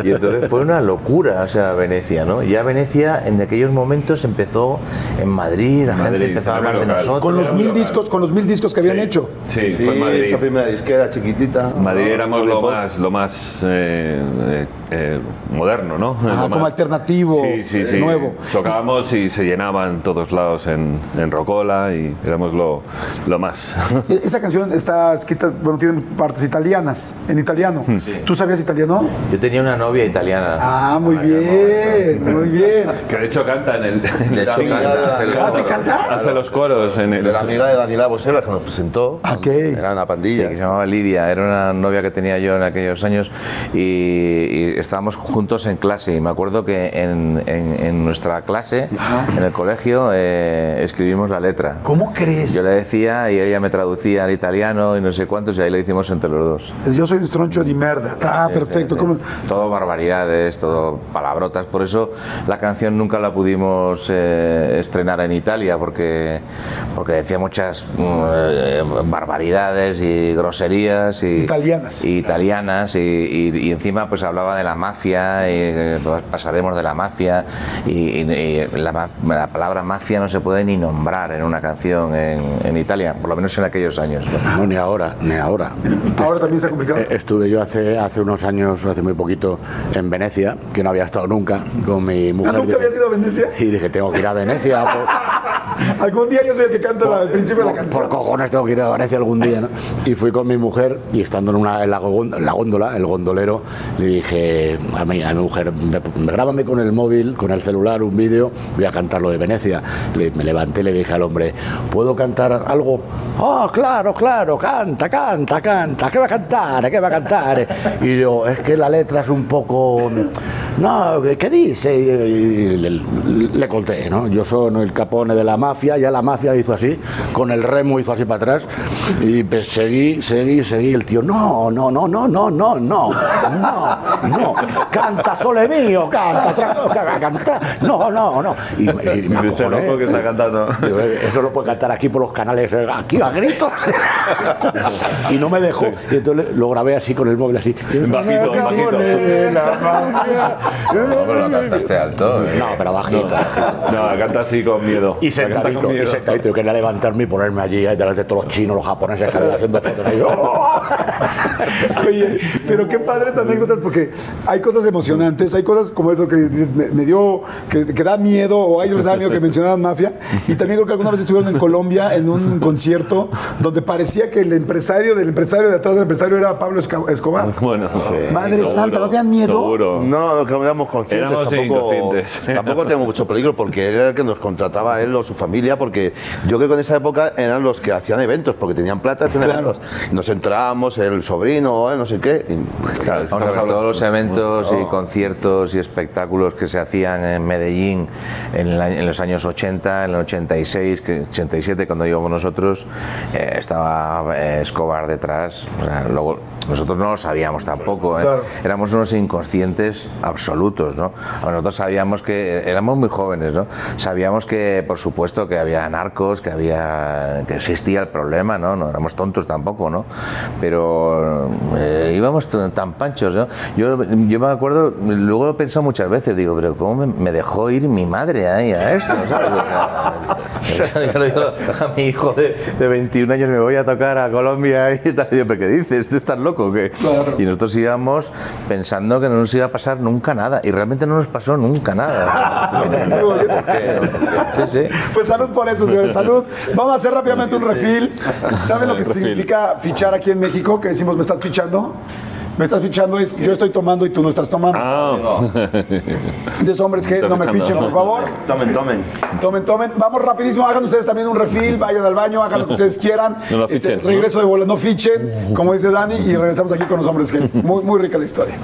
Y entonces fue una locura, o sea, Venecia, ¿no? Ya Venecia en aquellos momentos empezó en Madrid, la gente Madrid, empezó a hablar de local. nosotros. Con los mil discos, con los mil discos que habían hecho. Sí, Sí, fue en Madrid. esa primera disquera chiquitita. Madrid éramos lo más, lo más eh, eh, eh, moderno, ¿no? Ah, Lo como más- alternativo, sí, sí, eh, sí. nuevo. Tocábamos y se llenaban todos lados en, en Rocola y éramos lo, lo más. E- Esa canción está escrita, bueno, tiene partes italianas, en italiano. ¿Tú sabías italiano? Yo tenía una novia italiana. Ah, muy bien, muy bien. que de hecho canta en el. De hecho, canta, hace el- ¿Ah, se canta? Hace los coros en el. De la amiga de Daniela Bosela que nos presentó. Ok. Era una Sí, pandilla. que se llamaba Lidia, era una novia que tenía yo en aquellos años y, y estábamos juntos en clase y me acuerdo que en, en- en nuestra clase, en el colegio, eh, escribimos la letra. ¿Cómo crees? Yo le decía y ella me traducía al italiano y no sé cuántos y ahí lo hicimos entre los dos. Yo soy un stroncho di merda. Ah, perfecto. Sí, sí. Todo barbaridades, todo palabrotas. Por eso la canción nunca la pudimos eh, estrenar en Italia, porque, porque decía muchas eh, barbaridades y groserías. Y, Italianas. y italianas. Y, y- y encima pues hablaba de la mafia, y eh, pasaremos de la mafia. Y, y- y la, la palabra mafia no se puede ni nombrar en una canción en, en Italia, por lo menos en aquellos años. ¿no? Ni ahora, ni ahora. Ahora también está complicado. Eh, Estuve yo hace, hace unos años, hace muy poquito, en Venecia, que no había estado nunca, con mi mujer. ¿Nunca Dije- habías ido a Venecia? Y dije, tengo que ir a Venecia. Algún día yo soy el que canta al principio de la canción. por cojones tengo que ir a Venecia algún día, ¿no? Y fui con mi mujer y estando en, una, en la, en la góndola, el gondolero, le dije a mi, a mi mujer, me, me- grábame con el móvil, con el celular, un vídeo, voy a cantar lo de Venecia. Le- me levanté y le dije al hombre, ¿puedo cantar algo? Oh, claro, claro, canta, canta, canta, ¿qué va a cantar? ¿Qué va a cantar? Y yo, es que la letra es un poco... No, ¿qué- ¿qué dice? Y le, le conté, ¿no? Yo soy el capone de la mafia, ya la mafia hizo así, con el remo hizo así para atrás, y pues seguí, seguí, seguí, el tío, no, no, no, no, no, no, no, no, no, canta sole mío, canta, no, no, no. Y, y me acojoné. loco que está cantando. Digo, Eso lo puede cantar aquí por los canales, eh, aquí a gritos. y no me dejó. Y entonces lo grabé así con el móvil, así. Bajito, bajito. la. No, pero lo cantaste alto. ¿eh? No, pero bajito, bajito. No, canta así con miedo. Y La canta sentadito, y sentadito, yo quería levantarme y ponerme allí, ahí delante de todos los chinos, los japoneses que haciendo fotos. Y yo, Oye, pero qué padres anécdotas porque hay cosas emocionantes, hay cosas como eso que dices, me, me dio, que, que da miedo, o a ellos les da miedo que mencionaran mafia. Y también creo que alguna vez estuvieron en Colombia en un concierto donde parecía que el empresario del empresario de atrás del empresario era Pablo Escobar. Bueno, Madre seguro, santa, ¿no te dan miedo? Seguro. No, no, que éramos conscientes. Éramos tampoco, inconscientes. tampoco tenemos mucho peligro porque él era el que nos contrataba él o su familia, porque yo creo que en esa época eran los que hacían eventos, porque tenían plata, hacían eventos. Nos entrábamos, el sobrino, eh, no sé qué. y- Claro, estamos hablando de todos los eventos y conciertos y espectáculos que se hacían en Medellín en, año- en los años 80, en el 86, que 87 cuando íbamos nosotros, eh, estaba eh, Escobar detrás. O sea, luego, nosotros no lo sabíamos tampoco. ¿eh? Claro. Éramos unos inconscientes absolutos, ¿no? Nosotros sabíamos que éramos muy jóvenes, ¿no? Sabíamos que, por supuesto, que había narcos, que había que existía el problema, ¿no? No éramos tontos tampoco, ¿no? Pero eh, íbamos tan panchos, ¿no? Yo, yo me acuerdo, luego lo he pensado muchas veces, digo, pero ¿cómo me, dejó ir mi madre ahí a esto? ¿sabes? O sea, yo le digo a mi hijo de, de 21 años, me voy a tocar a Colombia y tal. Y yo, ¿pero qué dices? ¿Tú estás loco? O qué?". Y nosotros íbamos pensando que no nos iba a pasar nunca nada. Y realmente no nos pasó nunca nada. Sí, sí. Pues salud por eso, señores. Salud. Vamos a hacer rápidamente un refil. ¿Saben lo que significa fichar aquí en México? Que decimos, ¿me estás fichando? Me estás fichando es yo estoy tomando y tú no estás tomando. Ah, Entonces, hombres que no me fichen, por favor. Tomen, tomen. Tomen, tomen. Vamos rapidísimo. Hagan ustedes también un refil. Vayan al baño. Hagan lo que ustedes quieran. No lo Este, fichen, ¿no? regreso de bola. No fichen, como dice Dani. Y regresamos aquí con los hombres que muy, muy rica la historia.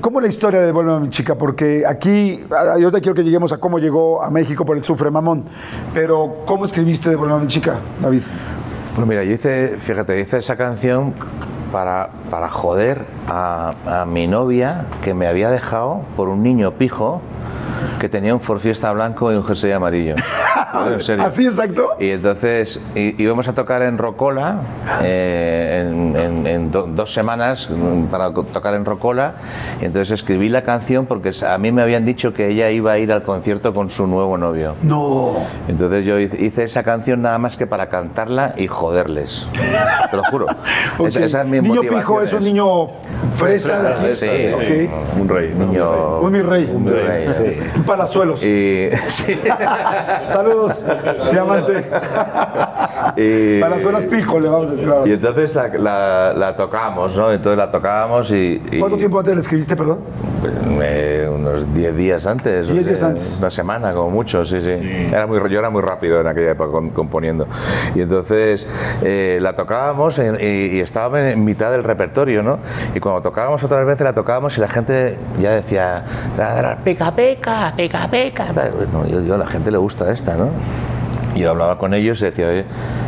¿Cómo es la historia de Devuélveme a mi chica? Porque aquí, ah, yo te quiero que lleguemos a cómo llegó a México por el sufre mamón. Pero, ¿cómo escribiste Devuélveme a mi chica, David? Pues mira, yo hice, fíjate, hice esa canción para, para joder a, a mi novia que me había dejado por un niño pijo que tenía un Ford Fiesta blanco y un jersey amarillo. En serio. ¿Así exacto? Y entonces í- íbamos a tocar en Rocola eh, en, en- en do- dos semanas mm, para tocar en Rocola. Y entonces escribí la canción porque a mí me habían dicho que ella iba a ir al concierto con su nuevo novio. No. Entonces yo hice esa canción nada más que para cantarla y joderles. Te lo juro. Ok. Esa, esa es mi niño motivación, pijo es un niño fresa. aquí. sí. Ok. un rey. Niño- Un mi rey. Un rey, sí. Palazuelos. Sí. Saludos, diamante. Y- Palazuelos pijo, le vamos a decir. Y entonces la, la, la tocábamos, ¿no? Entonces la tocábamos y... y- ¿Cuánto tiempo antes le escribiste, perdón? Eh, unos 10 días antes. Diez o días sea, antes. Una semana, como mucho, sí, sí. Era muy, yo era muy rápido en aquella época componiendo. Y entonces eh, la tocábamos en- y, y estaba en mitad del repertorio, ¿no? Y cuando tocábamos otras veces la tocábamos y la gente ya decía, "La- la- pica, pica, pica, pica. No, yo, yo, a la gente le gusta esta, ¿no? Y yo hablaba con ellos y decía, oye,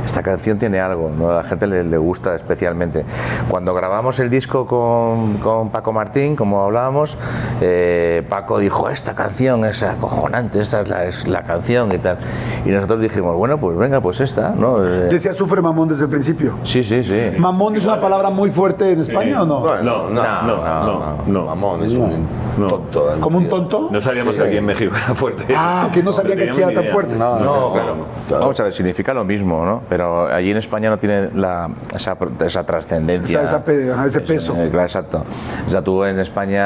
esta canción tiene algo, ¿no? a la gente le, le gusta especialmente. Cuando grabamos el disco con, con Paco Martín, como hablábamos, eh, Paco dijo, esta canción es acojonante, esta es la, es la canción y tal. Y nosotros dijimos, bueno, pues venga, pues esta, ¿no? Eh, Decía sufre mamón desde el principio. sí, sí, sí. ¿Mamón es una palabra muy fuerte en España o no? Bueno, No, no, no, no, no. Mamón, es un No. tonto. ¿eh? ¿Como un tonto? No sabíamos que aquí en México era fuerte. Ah, que no sabía que aquí era tan fuerte. No, claro. Vamos a ver, significa lo mismo, ¿no? Pero allí en España no tiene la, esa, esa trascendencia. Esa- esa ese peso. Eh, claro, exacto. O sea, tú en España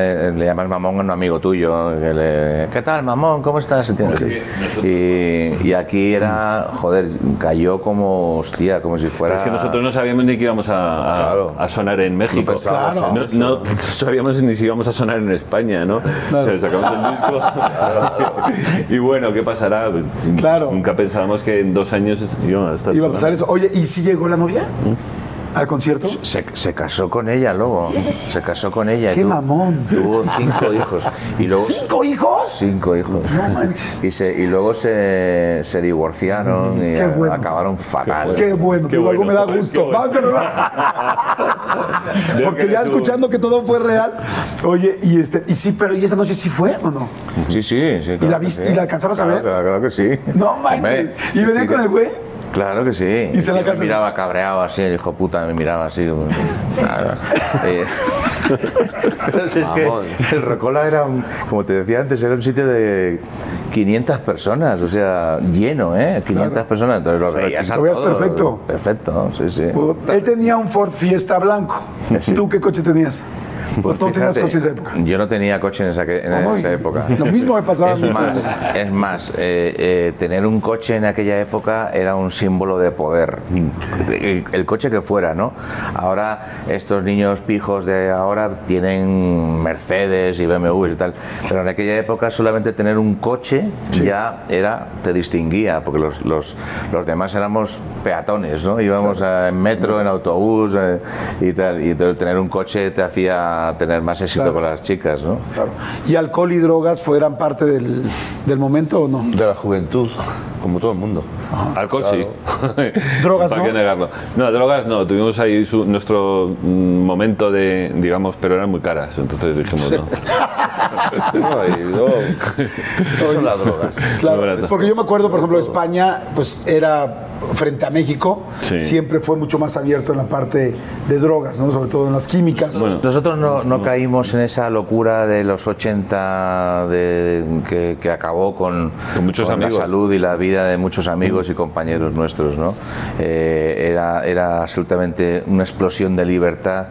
eh, le llamas mamón a un amigo tuyo. que le- ¿Qué tal, mamón? ¿Cómo estás? ¿Entiendes? Y, y aquí era, joder, cayó como, hostia, como si fuera... Es que nosotros no sabíamos ni que íbamos a, a- Claro. a sonar en México. pensábamos Claro. No, no sabíamos ni si íbamos a sonar en España, ¿no? Pero sacamos el disco. y bueno, ¿qué pasará? Pues, Claro. Nunca pensábamos que en dos años íbamos a estar Iba a pasar eso. Oye, ¿y si llegó la novia? ¿Al concierto? Se, se casó con ella luego. Se casó con ella. y ¡Qué tuvo- mamón! Tuvo cinco hijos. Y luego, ¿Cinco hijos? Cinco hijos. No manches. Y, se, y luego se, se divorciaron y Qué bueno. acabaron fatal. Qué bueno, Qué digo, algo me da bueno. gusto. Bueno. Vamos, Porque ya escuchando que todo fue real. Oye, y este, y sí, pero ¿y esa noche sí fue o no? Sí, sí, sí. claro la viste- sí. y la alcanzabas a ver? Claro, claro que sí. No manches. ¿Y venía sí con el güey? Claro que sí. Y se la me miraba cabreado así, el hijo puta me miraba así. Nada. Eh, Pero si es que el Rocola era, un- como te decía antes, era un sitio de 500 personas, o sea, lleno, ¿eh? 500 personas. Entonces lo veías, a Lo veías todo. perfecto. Perfecto, sí, sí. Él tenía un Ford Fiesta blanco. ¿Tú qué coche tenías? Pues ¿Tú no tenías coche en esa época? Yo no tenía coche en esa, en Ay, esa época. Lo mismo me pasaba a Es mí. más, es más eh, eh, tener un coche en aquella época era un símbolo de poder. El, el coche que fuera, ¿no? Ahora estos niños pijos de ahora tienen Mercedes y BMW y tal, pero en aquella época solamente tener un coche ya era te distinguía, porque los, los, los demás éramos peatones, ¿no? Íbamos a- en metro, en autobús eh, y tal, y tener un coche te hacía tener más éxito Claro. con las chicas, ¿no? Claro. ¿Y alcohol y drogas fueran parte del, del momento o no? De la juventud. Como todo el mundo. Alcohol sí. Drogas, ¿Para ¿no? qué negarlo? No, drogas no. Tuvimos ahí su- nuestro mm, momento de, digamos, pero eran muy caras. Entonces dijimos no. No, y luego, ¿qué son las drogas? Claro, barato. porque yo me acuerdo, por ejemplo, España, pues era frente a México, Sí. siempre fue mucho más abierto en la parte de drogas, ¿no? Sobre todo en las químicas. Nosotros no, no caímos en esa locura de los 80 de, que, que acabó con, Con muchos la amigos. salud y la vida de muchos amigos y compañeros nuestros. ¿no? Eh, era, era absolutamente una explosión de libertad.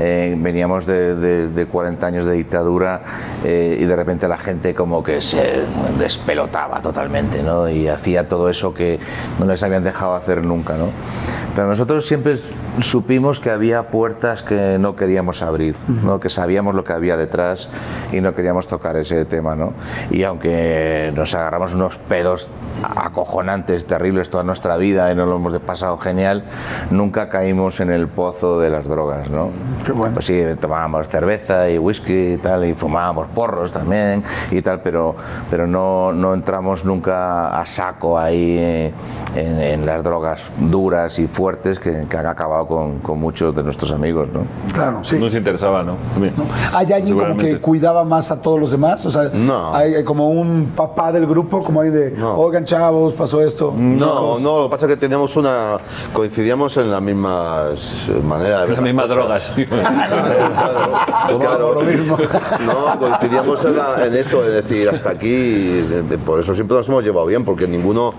Eh, veníamos de, de- de 40 años de dictadura eh, y de repente la gente como que se despelotaba totalmente ¿no? y hacía todo eso que no les habían dejado hacer nunca. ¿no? Pero nosotros siempre supimos que había puertas que no queríamos abrir, ¿no? que sabíamos lo que había detrás y no queríamos tocar ese tema. ¿no? Y aunque nos agarramos unos pedos acojonantes, terribles toda nuestra vida y nos lo hemos pasado genial, nunca caímos en el pozo de las drogas. ¿no? Qué bueno. Pues sí, tomábamos cerveza y whisky y tal, y fumábamos porros también y tal, pero, pero no, no entramos nunca a saco ahí en, en las drogas duras y fuertes que, que han acabado con, con muchos de nuestros amigos, ¿no? Claro, sí. No nos interesaba, ¿no? ¿Hay alguien como que cuidaba más a todos los demás? O sea, No. hay como un papá del grupo, como hay de, No. oigan chavos, pasó esto. No, no, lo que pasa es que teníamos una. coincidíamos en las mismas maneras de ver Las mismas cosas. drogas. Claro, claro. No, coincidíamos en, la- en eso, es decir, hasta aquí. Por eso siempre nos hemos llevado bien, porque ninguno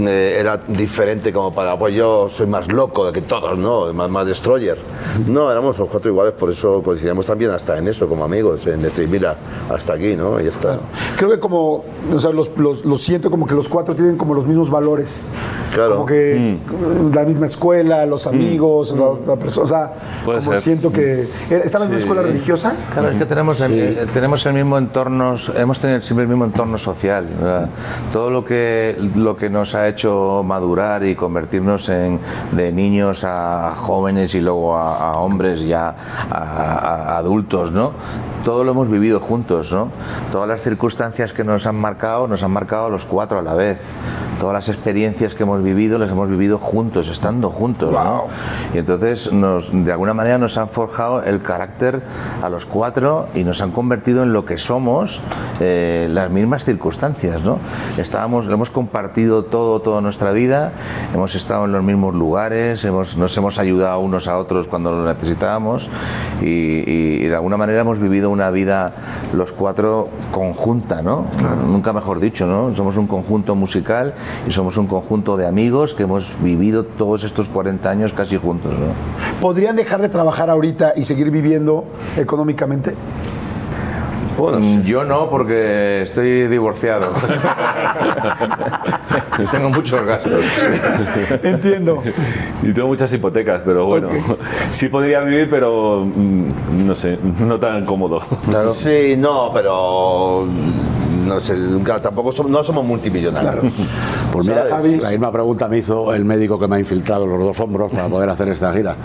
eh, era diferente como para, pues yo soy más loco de que todos, ¿no? Más, más destroyer. No, éramos los cuatro iguales, por eso coincidíamos también hasta en eso, como amigos, en decir, mira, hasta aquí, ¿no? Y ya está. Creo que como, o sea, los, los- los siento como que los cuatro tienen como los mismos valores. Claro. Como que la misma escuela, los amigos, la, la persona, o sea, Puede como ser. siento que... ¿Estaba en una escuela religiosa? Claro, es que tenemos el, eh, tenemos el mismo entorno, hemos tenido siempre el mismo entorno social. ¿verdad? Todo lo que, lo que nos ha hecho madurar y convertirnos en, de niños a jóvenes y luego a, a hombres ya a, a adultos, ¿no? Todo lo hemos vivido juntos, ¿no? Todas las circunstancias que nos han marcado, nos han marcado a los cuatro a la vez. Todas las experiencias que hemos vivido, las hemos vivido juntos, estando juntos, ¿no? Y entonces, nos, de alguna manera, nos han forjado el carácter a los cuatro y nos han convertido en lo que somos eh, las mismas circunstancias, ¿no? Estábamos, lo hemos compartido todo, toda nuestra vida, hemos estado en los mismos lugares, hemos, nos hemos ayudado unos a otros cuando lo necesitábamos y, y- y de alguna manera hemos vivido una vida los cuatro conjunta, ¿no? Nunca mejor dicho, ¿no? Somos un conjunto musical y somos un conjunto de amigos que hemos vivido todos estos 40 años casi juntos, ¿no? ¿Podrían dejar de trabajar ahorita y seguir viviendo económicamente? Bueno, Yo no, porque estoy divorciado. Tengo muchos gastos. Entiendo. Y tengo muchas hipotecas, pero bueno, sí podría vivir, pero mm, no sé, no tan cómodo. Sí, no, pero no sé, nunca- tampoco somos, no somos multimillonarios. Pues mira, ¿Sabes? la misma pregunta me hizo el médico que me ha infiltrado los dos hombros para poder hacer esta gira.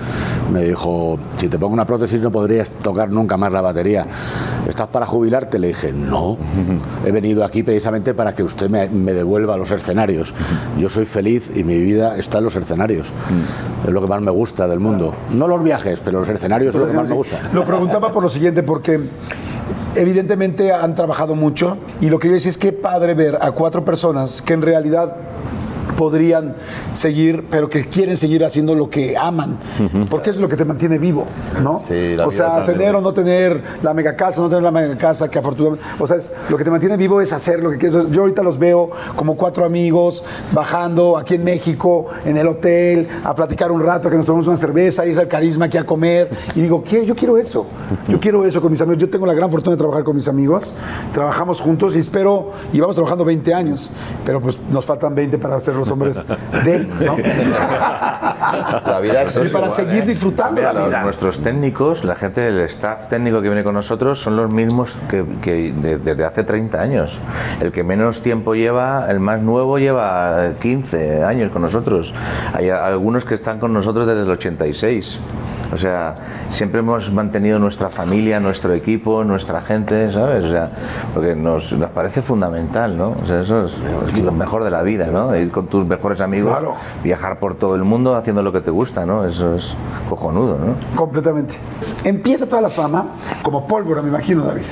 Me dijo, si te pongo una prótesis no podrías tocar nunca más la batería. ¿Estás para jubilarte? Le dije, no. He venido aquí precisamente para que usted me, me devuelva a los escenarios. Yo soy feliz y mi vida está en los escenarios. Es lo que más me gusta del mundo. No los viajes, pero los escenarios es lo que más me gusta. Lo preguntaba por lo siguiente, porque evidentemente han trabajado mucho y lo que yo decía es que padre ver a cuatro personas que en realidad podrían seguir, pero que quieren seguir haciendo lo que aman, porque eso es lo que te mantiene vivo, ¿no? Sí, o sea, tener o no tener la mega casa, no tener la mega casa, que afortunadamente, o sea, es- lo que te mantiene vivo es hacer lo que quieres. Yo ahorita los veo como cuatro amigos bajando aquí en México, en el hotel, a platicar un rato, que nos tomamos una cerveza, y es el carisma aquí a comer, y digo, "¿Qué? yo quiero eso, yo quiero eso con mis amigos. Yo tengo la gran fortuna de trabajar con mis amigos, trabajamos juntos y espero, y vamos trabajando 20 años, pero pues nos faltan 20 para ser los hombres de, ¿no? La vida es Y para ¿vale? seguir disfrutando Mira, la los- vida. nuestros técnicos, la gente del staff técnico que viene con nosotros son los mismos que, que de- desde hace 30 años. El que menos tiempo lleva, el más nuevo lleva 15 años con nosotros. Hay algunos que están con nosotros desde el 86. O sea, siempre hemos mantenido nuestra familia, nuestro equipo, nuestra gente, ¿sabes? O sea, porque nos, nos parece fundamental, ¿no? O sea, eso es, es lo mejor de la vida, ¿no? Ir con tus mejores amigos, Claro. viajar por todo el mundo haciendo lo que te gusta, ¿no? Eso es cojonudo, ¿no? Completamente. Empieza toda la fama como pólvora, me imagino, David.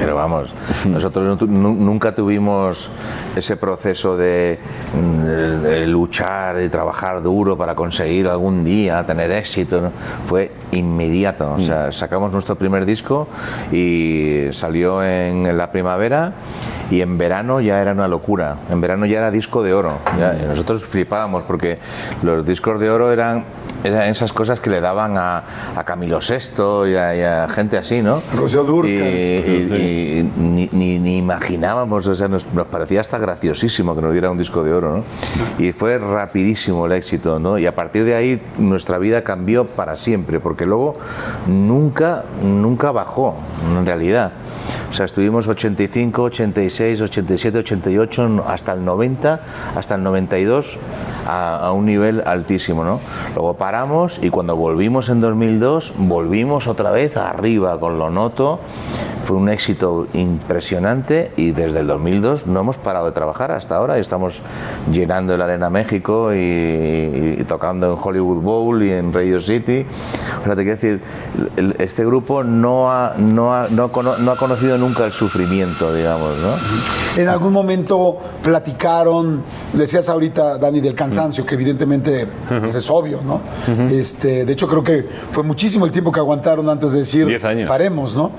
Pero vamos, nosotros nunca tuvimos ese proceso de, mm, de- de luchar y trabajar duro para conseguir algún día tener éxito. ¿no? Fue inmediato. O sea, sacamos nuestro primer disco y salió en la primavera y en verano ya era una locura. En verano ya era disco de oro. Ya- y nosotros flipábamos porque los discos de oro eran, eran esas cosas que le daban a, a Camilo VI y a, y a gente así, ¿no? Rocío. Y- y- y ni, ni- ni imaginábamos, o sea, nos, nos parecía hasta graciosísimo que nos diera un disco de oro, ¿no? Y fue rapidísimo el éxito, ¿no? Y a partir de ahí nuestra vida cambió para siempre, porque luego nunca, nunca bajó, en realidad. O sea, estuvimos 85, 86, 87, 88, hasta el 90, hasta el 92, a, a un nivel altísimo, ¿no? Luego paramos y cuando volvimos en 2002, volvimos otra vez arriba con lo noto. Fue un éxito impresionante y desde el 2002 no hemos parado de trabajar hasta ahora. Estamos llenando el Arena México y, y tocando en Hollywood Bowl y en Radio City. O sea, te quiero decir, este grupo no ha, no, ha, no, no ha conocido nunca el sufrimiento, digamos, ¿no? En algún momento platicaron, decías ahorita, Dani, del cansancio, que evidentemente pues, es obvio, ¿no? este, de hecho, creo que fue muchísimo el tiempo que aguantaron antes de decir, Diez años. paremos, ¿no?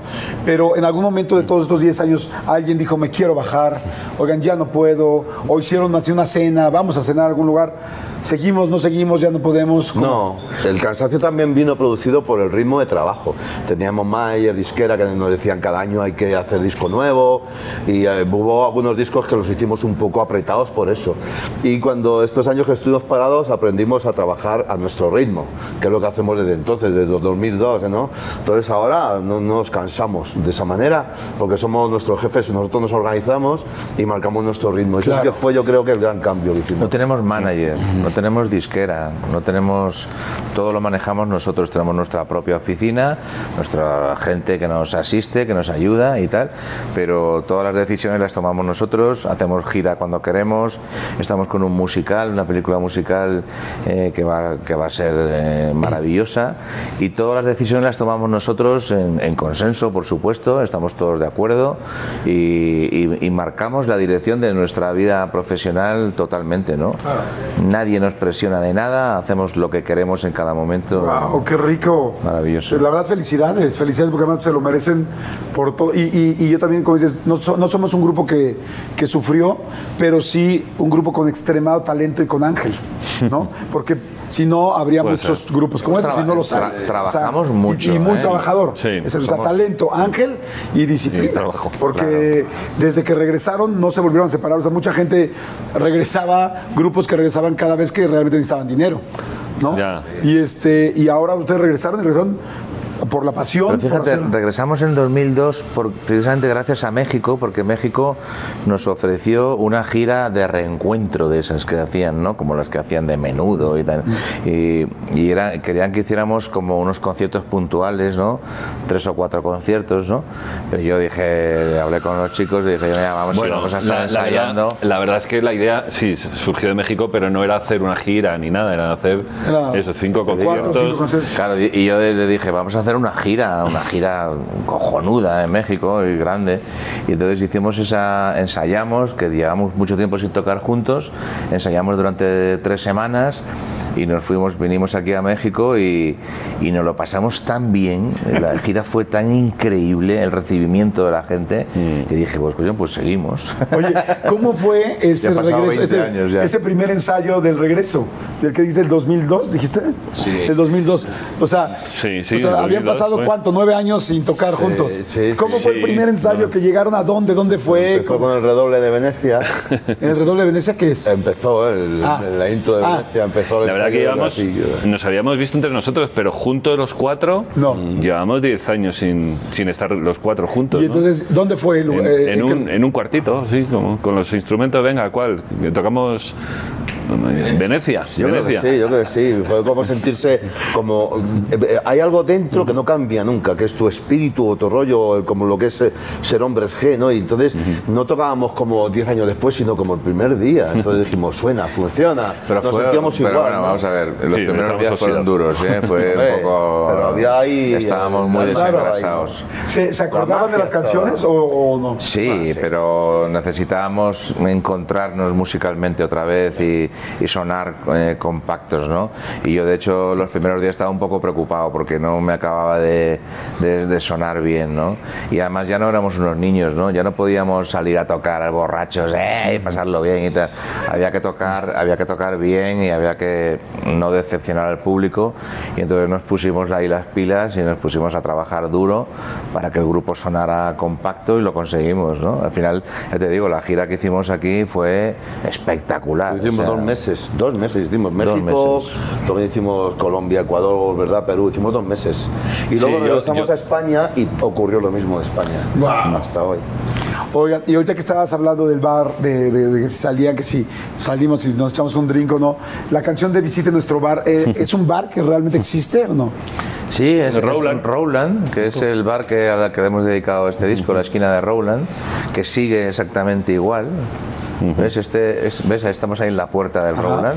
Pero en algún momento de todos estos 10 años, alguien dijo, me quiero bajar, oigan, ya no puedo, o hicieron así una cena, vamos a cenar a algún lugar, seguimos, no seguimos, ya no podemos. ¿Cómo? No, el cansancio también vino producido por el ritmo de trabajo. Teníamos Mayer, disquera, que nos decían cada año hay que hacer disco nuevo y eh, hubo algunos discos que los hicimos un poco apretados por eso. Y cuando estos años que estuvimos parados aprendimos a trabajar a nuestro ritmo, que es lo que hacemos desde entonces, desde 2002, ¿no? Entonces ahora no nos cansamos de esa manera porque somos nuestros jefes, nosotros nos organizamos y marcamos nuestro ritmo. Eso Claro. sí que fue yo creo que el gran cambio que hicimos. No tenemos manager, no tenemos disquera, no tenemos. Todo lo manejamos nosotros. Tenemos nuestra propia oficina, nuestra gente que nos asiste, que nos ayuda y tal, pero todas las decisiones las tomamos nosotros. Hacemos gira cuando queremos. Estamos con un musical, una película musical eh, que, va, que va a ser eh, maravillosa y todas las decisiones las tomamos nosotros en, en consenso, por supuesto. Estamos todos de acuerdo y, y- y marcamos la dirección de nuestra vida profesional totalmente, ¿no? Nadie nos presiona de nada, hacemos lo que queremos en cada momento. Wow, qué rico. Maravilloso. La verdad, felicidades, felicidades porque además se lo merecen por todo. Y, y- y yo también, como dices, no, so- no somos un grupo que, que sufrió, pero sí un grupo con extremado talento y con ángel, ¿no? Porque si no, habría Puede muchos ser. grupos como estos, si no lo Tra- saben. trabajamos y- mucho, Y, muy ¿eh? trabajador. Sí, Es, o sea, talento, ángel y disciplina. Y trabajo, porque desde que regresaron no se volvieron a separar. O sea, mucha gente regresaba, grupos que regresaban cada vez que realmente necesitaban dinero, ¿no? Ya. Y este y ahora ustedes regresaron y regresaron por la pasión. Pero por fíjate, hacer- regresamos en 2002 por- precisamente gracias a México, porque México nos ofreció una gira de reencuentro de esas que hacían, ¿no? Como las que hacían de menudo y tal. Y, y era, querían que hiciéramos como unos conciertos puntuales, ¿no? Tres o cuatro conciertos, ¿no? Pero yo dije, hablé con los chicos y dije, mira, vamos, Bueno, vamos a estar la, la ensayando. verdad, la verdad es que la idea sí surgió de México, pero no era hacer una gira ni nada, era hacer Era esos cinco cuatro conciertos. cinco conciertos. Claro, y y yo le dije, vamos a hacer una gira, una gira cojonuda en México y grande. Y entonces hicimos esa, ensayamos, que llevamos mucho tiempo sin tocar juntos, ensayamos durante tres semanas y nos fuimos, vinimos aquí a México y, y nos lo pasamos tan bien, la gira fue tan increíble, el recibimiento de la gente, que dije, pues coño, pues seguimos. Oye, ¿cómo fue ese regreso, 20 ese, años ya. ese primer ensayo del regreso? ¿Del que dice el 2002, dijiste? Sí. El 2002. O sea, Sí, sí, o sea, el habían 2002 pasado fue. cuánto, nueve años sin tocar juntos. sí, ¿Cómo fue el primer ensayo no. que llegaron a dónde? ¿Dónde fue? Empezó con el redoble de Venecia. ¿En el redoble de Venecia qué es? Empezó el, Ah. la intro de Ah. Venecia, empezó el La verdad que llevamos, nos habíamos visto entre nosotros, pero juntos los cuatro, No. llevamos 10 años sin, sin estar los cuatro juntos. Y ¿no? entonces, ¿dónde fue el en? Eh, en ¿qué- un, en un cuartito, sí, como, con los instrumentos, venga, ¿cuál? Tocamos Venecia. Yo creo que Venecia. sí, yo creo que sí. Fue como sentirse como... eh, eh, Hay algo dentro que no cambia nunca, que es tu espíritu o tu rollo, como lo que es eh, ser hombres G, ¿no? Y entonces no tocábamos como 10 años después, sino como el primer día. Entonces dijimos, suena, funciona, Pero, nos fue, sentíamos pero igual. bueno, ¿no? vamos a ver, los Sí, primeros días fueron duros, ¿eh? fue un poco... pero había ahí, Estábamos muy desengrasados. ¿Se, se acordaban magia de las canciones o, o no? Sí, pero necesitábamos encontrarnos musicalmente otra vez y, y sonar eh, compactos, ¿no? Y yo, de hecho, los primeros días estaba un poco preocupado porque no me acababa de, de- de sonar bien, ¿no? Y además ya no éramos unos niños, ¿no? Ya no podíamos salir a tocar borrachos, ¿eh? Y pasarlo bien y tal. Había que tocar, había que tocar bien y había que no decepcionar al público. Y entonces nos pusimos ahí las pilas y nos pusimos a trabajar duro para que el grupo sonara compacto y lo conseguimos, ¿no? Al final, ya te digo, la gira que hicimos aquí fue espectacular. Hicimos o sea, dos meses, dos meses. Hicimos Dos México, meses. luego hicimos Colombia, Ecuador, ¿verdad? Perú, hicimos dos meses. Y Sí, luego regresamos yo- a España y ocurrió lo mismo de España. Wow. Hasta hoy. Oigan, y ahorita que estabas hablando del bar, de, de- de que si salían, que si salimos y nos echamos un drink o no, la canción de Visite nuestro bar, eh, ¿es un bar que realmente existe o no? Sí, es, es Rowland. un Rowland, que es el bar que, al que le hemos dedicado este disco, la esquina de Rowland, que sigue exactamente igual. ¿Ves? Este, es- ¿Ves? Estamos ahí en la puerta del bar.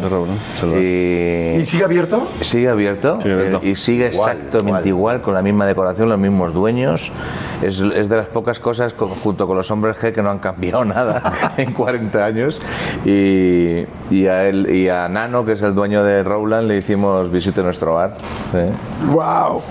Y, ¿Y sigue abierto? Sigue abierto, Sigue abierto. eh, y sigue exactamente igual. con la misma decoración, los mismos dueños. Es, es de las pocas cosas, co- junto con los hombres G, que no han cambiado nada en 40 años. Y, y, a él, y a Nano, que es el dueño de Rowland, le hicimos visite nuestro bar. ¿eh? ¡Wow!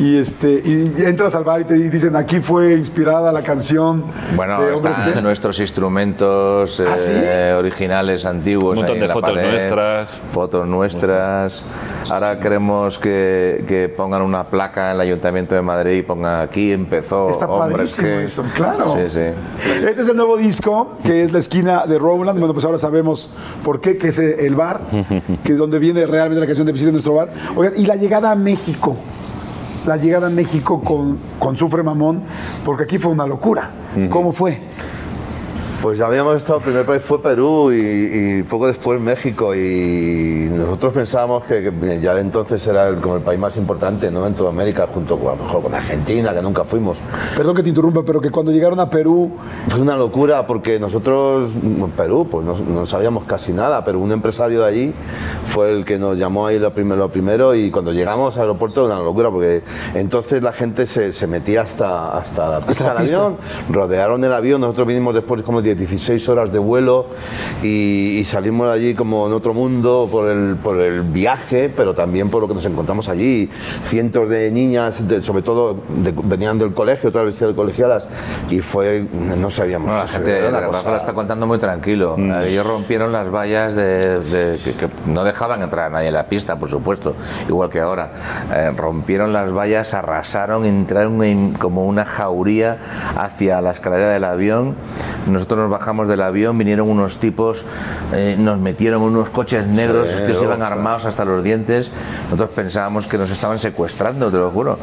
Y, este, y entras al bar y te dicen, aquí fue inspirada la canción Bueno, de están nuestros instrumentos ¿Ah, sí? eh, originales, antiguos. Un montón de fotos pared, nuestras. Fotos nuestras. Ahora queremos que, que pongan una placa en el Ayuntamiento de Madrid y pongan aquí empezó Está Hombres padrísimo G. eso, claro. Sí, sí. Este es el nuevo disco, que es la esquina de Rowland. Bueno, pues ahora sabemos por qué, que es el bar, que es donde viene realmente la canción de Visita nuestro bar. Oigan, y la llegada a México. La llegada a México con, con Sufre Mamón, porque aquí fue una locura. ¿Cómo fue? Pues ya habíamos estado, el primer país fue Perú y, y poco después México y nosotros pensábamos que, que ya de entonces era el, como el país más importante ¿no? en toda América, junto con, a lo mejor con Argentina, que nunca fuimos. Perdón que te interrumpa, pero que cuando llegaron a Perú, Fue una locura porque nosotros, en Perú, pues no, no sabíamos casi nada, pero un empresario de allí fue el que nos llamó ahí lo primero, lo primero y cuando llegamos al aeropuerto era una locura porque entonces la gente se, se metía hasta, hasta la pista del avión, rodearon el avión, nosotros vinimos después como de 16 horas de vuelo y, y salimos de allí como en otro mundo por el, por el viaje, pero también por lo que nos encontramos allí. Cientos de niñas, de- sobre todo de- venían del colegio, todas vestidas de colegialas y fue, no sabíamos. Bueno, la gente de Rafa cosa- lo está contando muy tranquilo. Mm. Eh, Ellos rompieron las vallas de, de- que, que no dejaban entrar a nadie en la pista, por supuesto, igual que ahora. Eh, rompieron las vallas, arrasaron, entraron en como una jauría hacia la escalera del avión. Nosotros nos bajamos del avión, vinieron unos tipos, eh, nos metieron unos coches negros, Sí, los tíos iban armados hasta los dientes. Nosotros pensábamos que nos estaban secuestrando, te lo juro.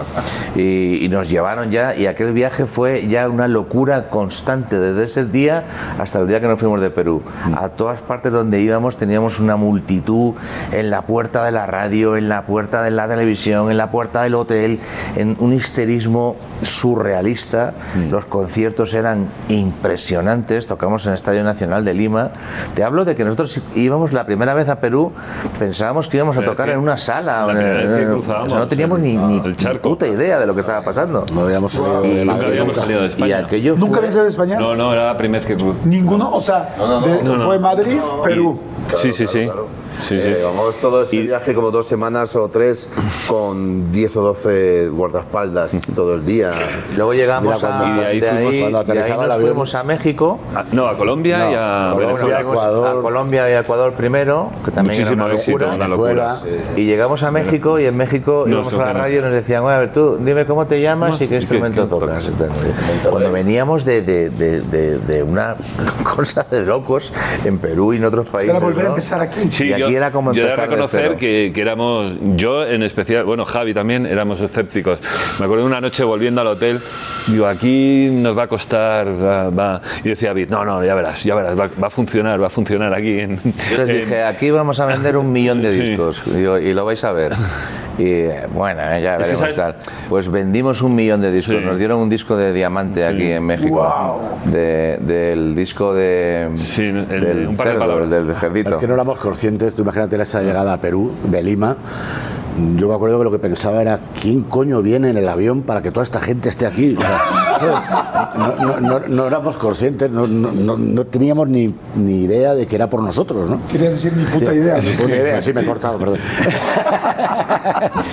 Y, y nos llevaron ya, y aquel viaje fue ya una locura constante, desde ese día hasta el día que nos fuimos de Perú. A todas partes donde íbamos teníamos una multitud en la puerta de la radio, en la puerta de la televisión, en la puerta del hotel, en un histerismo surrealista. Los conciertos eran impresionantes, tocamos en el Estadio Nacional de Lima. Te hablo de que nosotros íbamos la primera vez a Perú, pensábamos que íbamos a tocar en una sala. la en- cruzábamos o sea, no teníamos el- ni, ni el charco. puta idea de lo que estaba pasando. No habíamos salido de nunca Madrid habíamos nunca. salido de y España. aquello ¿nunca fue- habías ido a España? No, no, era la primera vez que... Ninguno, o sea, de- no, no. fue Madrid, Perú. sí, sí, sí. Sí, sí. Eh, Llevamos todo ese viaje como dos semanas o tres con 10 o 12 guardaespaldas todo el día. Luego llegamos Mira, cuando- a, y de ahí de fuimos- ahí- cuando de ahí nos fuimos a México. Ah, No, a Colombia No, y a Colombia, Ecuador. a Colombia y a Ecuador primero, que también Muchísimo era una éxito, locura. una locura. Venezuela. Y llegamos a México y en México íbamos a la radio y nos decían, "Bueno, a ver, tú dime cómo te llamas ¿Cómo y qué? ¿Y instrumento tocas. Cuando veníamos de, de- de- de- de una cosa de locos en Perú y en otros países. Era volver a ¿no? empezar aquí. Sí, y aquí yo- de empezar de reconocer cero. que, que éramos, yo en especial, bueno, Javi también, éramos escépticos. Me acuerdo de una noche volviendo al hotel, digo, aquí nos va a costar, va, va- y decía David, no, no, ya verás, ya verás, va, va a funcionar, va a funcionar aquí. En, Yo les en- dije, aquí vamos a vender un millón de Sí. discos Digo, y lo vais a ver. Y bueno, eh, ya Es que veremos sabes- tal. Pues vendimos un millón de discos. Sí. Nos dieron un disco de diamante aquí en México. De- del disco de, Sí, el- del un par de cerdo, palabras. del, del cerdito. Es que no éramos conscientes, tú imagínate esa llegada a Perú, de Lima. Yo me acuerdo que lo que pensaba era, ¿quién coño viene en el avión para que toda esta gente esté aquí? No, no- no- no éramos conscientes, no, no- no- no teníamos ni, ni idea de que era por nosotros, ¿no? Querías decir mi puta Sí, idea. ni puta idea, sí me he cortado, perdón.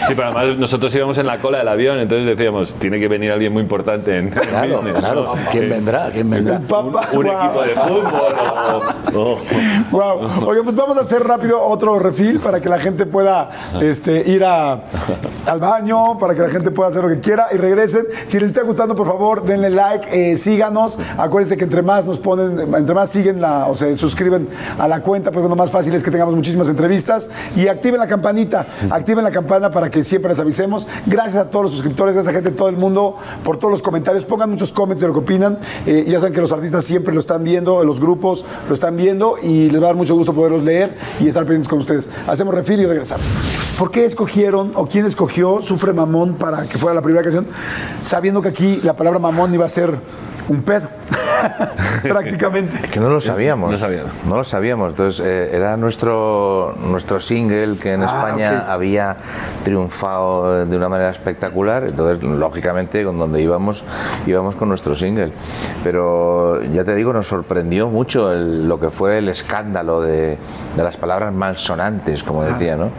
Sí, pero además nosotros íbamos en la cola del avión, entonces decíamos, tiene que venir alguien muy importante en, Claro, business, claro. ¿no? ¿Quién vendrá? ¿Quién vendrá? Papá, Un guau. equipo de fútbol o- Wow. Oye, pues vamos a hacer rápido otro refil para que la gente pueda este, ir a- al baño, para que la gente pueda hacer lo que quiera y regresen. Si les está gustando, por favor, denle like, eh, síganos. Acuérdense que entre más nos ponen, entre más siguen la, o se suscriben a la cuenta, pues bueno, más fácil es que tengamos muchísimas entrevistas. Y activen la campanita, activen la campana para que siempre les avisemos. Gracias a todos los suscriptores, gracias a gente de todo el mundo por todos los comentarios. Pongan muchos comments de lo que opinan. Eh, ya saben que los artistas siempre lo están viendo, los grupos lo están viendo y les va a dar mucho gusto poderlos leer y estar pendientes con ustedes. Hacemos refil y regresamos. ¿Por qué escogieron o quién escogió Sufre Mamón para que fuera la primera canción? Sabiendo que aquí la palabra mamón iba a ser un pedo, prácticamente. Que no lo sabíamos. No sabía. No lo sabíamos. Entonces, eh, era nuestro, nuestro single que en Ah, España ok. había triunfado de una manera espectacular. Entonces, lógicamente, con donde íbamos, íbamos con nuestro single. Pero ya te digo, nos sorprendió mucho el- lo que fue el escándalo de, de las palabras malsonantes, como decía, ¿no?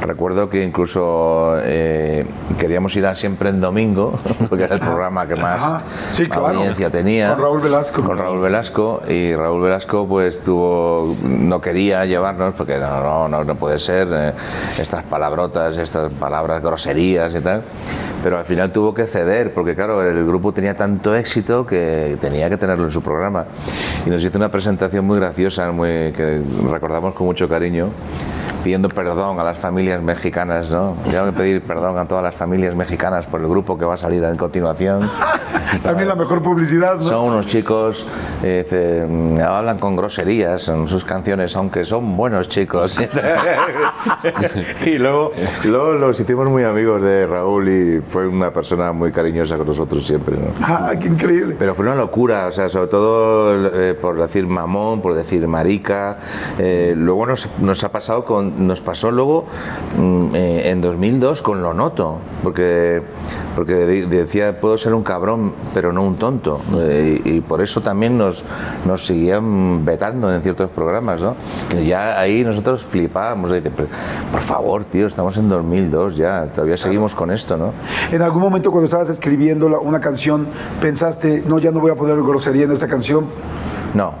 Recuerdo que incluso eh, queríamos ir a siempre en domingo, porque era el programa que más. Sí, claro. audiencia tenía. Con Raúl Velasco. Con Raúl Velasco y Raúl Velasco pues tuvo no quería llevarnos porque no no no, no puede ser eh, estas palabrotas estas palabras groserías y tal pero al final tuvo que ceder porque claro el grupo tenía tanto éxito que tenía que tenerlo en su programa y nos hizo una presentación muy graciosa muy que recordamos con mucho cariño pidiendo perdón a las familias mexicanas, ¿no? Tengo que pedir perdón a todas las familias mexicanas por el grupo que va a salir en continuación. También la mejor publicidad, ¿no? Son unos chicos, eh, mm, hablan con groserías en sus canciones, aunque son buenos chicos. y luego, luego los hicimos muy amigos de Raúl y fue una persona muy cariñosa con nosotros siempre. ¿no? Ah, qué increíble. Pero fue una locura, o sea, sobre todo eh, por decir mamón, por decir marica. Eh, luego nos, nos ha pasado con, nos pasó luego mm, eh, en 2002 con Lo Noto, porque, porque de- decía puedo ser un cabrón, pero no un tonto. Eh, y, por eso también nos, nos seguían vetando en ciertos programas, ¿no? Que ya ahí nosotros flipábamos, dice, "Pero, por favor, tío, estamos en 2002 ya, todavía seguimos con esto, ¿no? En algún momento cuando estabas escribiendo la- una canción, pensaste, no, ya no voy a poner grosería en esta canción. No,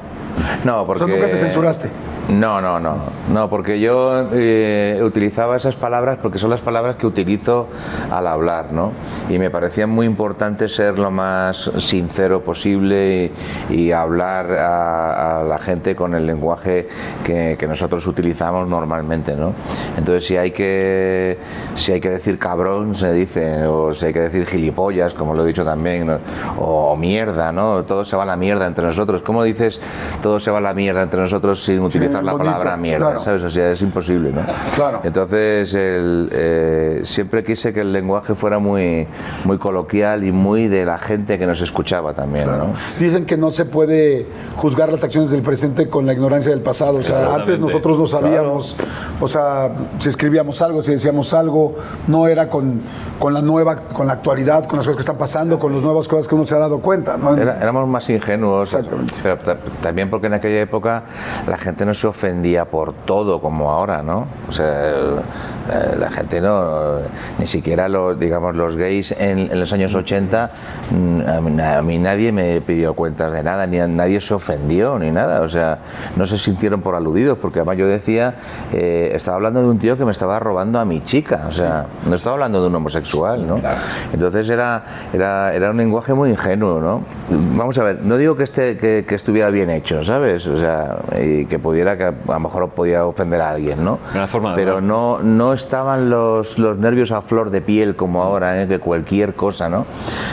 no, porque... O sea, nunca te censuraste. No, no, no, no, porque yo eh, utilizaba esas palabras porque son las palabras que utilizo al hablar, ¿no? Y me parecía muy importante ser lo más sincero posible y, hablar a, la gente con el lenguaje que, nosotros utilizamos normalmente, ¿no? Entonces, si hay que si hay que decir cabrón, se dice, o si hay que decir gilipollas, como lo he dicho también, ¿no? o, o mierda, ¿no? Todo se va a la mierda entre nosotros. ¿Cómo dices todo se va a la mierda entre nosotros sin utilizar la bonito, palabra mierda? claro. ¿Sabes? O sea, es imposible, ¿no? Claro. Entonces, el, eh, siempre quise que el lenguaje fuera muy, muy coloquial y muy de la gente que nos escuchaba también, ¿no? Dicen que no se puede juzgar las acciones del presente con la ignorancia del pasado. O sea, antes nosotros no sabíamos, o sea, si escribíamos algo, si decíamos algo, no era con, con la nueva, con la actualidad, con las cosas que están pasando, con las nuevas cosas que uno se ha dado cuenta. ¿no? Era- éramos más ingenuos, Exactamente. pero ta- también porque en aquella época la gente no se ofendía por todo como ahora, ¿no? O sea, el- eh, la gente no, ni siquiera los, digamos, los gays en, en los años 80, mm, a mí, a mí nadie me pidió cuentas de nada, ni a- nadie se ofendió ni nada, o sea, no se sintieron por aludidos, porque además yo decía, eh, estaba hablando de un tío que me estaba robando a mi chica, o sea, no estaba hablando de un homosexual, ¿no? Entonces era, era, era un lenguaje muy ingenuo, ¿no? Vamos a ver, no digo que, este, que, que estuviera bien hecho, ¿sabes? O sea, y que pudiera que a lo mejor podía ofender a alguien, ¿no? Una forma de Pero hablar. no, no estaban los, los nervios a flor de piel como ahora, ¿eh? que cualquier cosa, ¿no?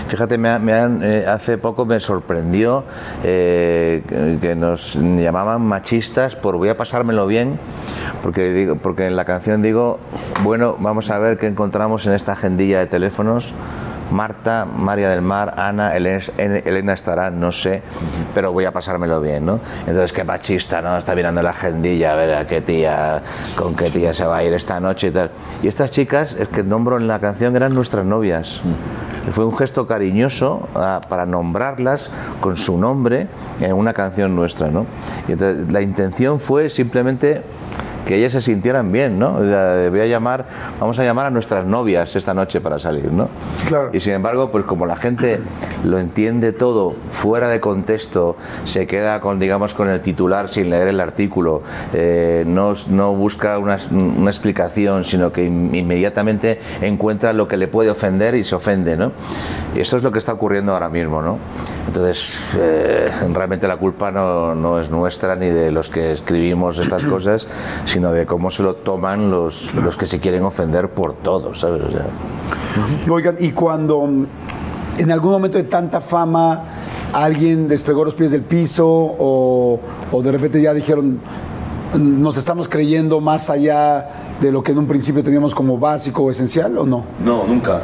Fíjate, me, me han, eh, hace poco me sorprendió eh, que- que nos llamaban machistas por voy a pasármelo bien, porque, digo, porque en la canción digo, bueno, vamos a ver qué encontramos en esta agendilla de teléfonos. Marta, María del Mar, Ana, Elena, estará, no sé, pero voy a pasármelo bien, ¿no? Entonces, qué machista, ¿no? Está mirando la agendilla, a ver a qué tía, con qué tía se va a ir esta noche y tal. Y estas chicas, es que nombro en la canción, eran nuestras novias. Fue un gesto cariñoso ah, para nombrarlas con su nombre en una canción nuestra, ¿no? Y entonces, la intención fue simplemente que ellas se sintieran bien, ¿no? Voy a llamar, vamos a llamar a nuestras novias esta noche para salir, ¿no? Claro. Y sin embargo, pues como la gente lo entiende todo fuera de contexto, se queda con, digamos, con el titular sin leer el artículo, eh, no, no busca una, una explicación, sino que in- inmediatamente encuentra lo que le puede ofender y se ofende, ¿no? Y esto es lo que está ocurriendo ahora mismo, ¿no? Entonces, eh, realmente la culpa no, no es nuestra ni de los que escribimos estas cosas, sino de cómo se lo toman los, los que se quieren ofender por todo, ¿sabes? O sea, Oigan, y cuando mm, en algún momento de tanta fama alguien despegó los pies del piso o, o de repente ya dijeron, "Mm, nos estamos creyendo más allá de lo que en un principio teníamos como básico o esencial o no? No, nunca.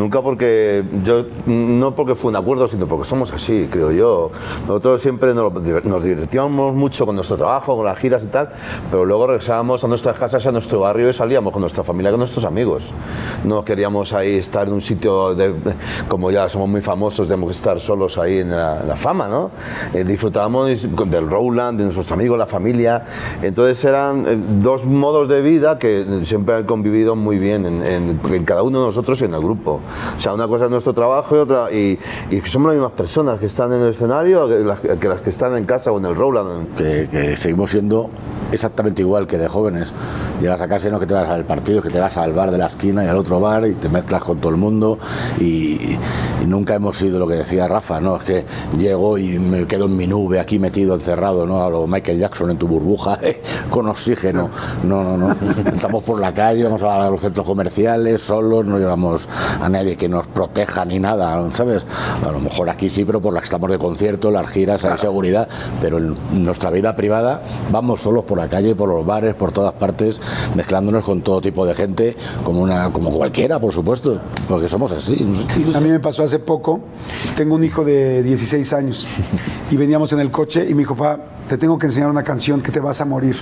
Nunca porque yo, no porque fue un acuerdo, sino porque somos así, creo yo. Nosotros siempre nos, nos divertíamos mucho con nuestro trabajo, con las giras y tal, pero luego regresábamos a nuestras casas, a nuestro barrio y salíamos con nuestra familia, con nuestros amigos. No queríamos ahí estar en un sitio, de, como ya somos muy famosos, tenemos que estar solos ahí en la, en la fama, ¿no? Eh, disfrutábamos del Rowland, de nuestros amigos, la familia. Entonces eran eh, dos modos de vida que siempre han convivido muy bien en, en- en cada uno de nosotros y en el grupo. O sea, una cosa es nuestro trabajo y otra. Y, y somos las mismas personas que están en el escenario que las que, las que están en casa o en el Rowland. que, que seguimos siendo exactamente igual que de jóvenes. Llegas a casa y no que te vas al partido, que te vas al bar de la esquina y al otro bar y te mezclas con todo el mundo y, y nunca hemos sido lo que decía Rafa, ¿no? Es que llego y me quedo en mi nube aquí metido, encerrado, ¿no? A lo Michael Jackson en tu burbuja con oxígeno. No, no, no. Estamos por la calle, vamos a los centros comerciales, solos, no llevamos a nadie que nos proteja ni nada, ¿sabes? A lo mejor aquí sí, pero por la que estamos de concierto, las giras, hay seguridad, pero en nuestra vida privada vamos solos por la calle, por los bares, por todas partes, mezclándonos con todo tipo de gente, como, una, como cualquiera, por supuesto, porque somos así. A mí me pasó hace poco, tengo un hijo de 16 años y veníamos en el coche y me dijo, papá, te tengo que enseñar una canción que te vas a morir.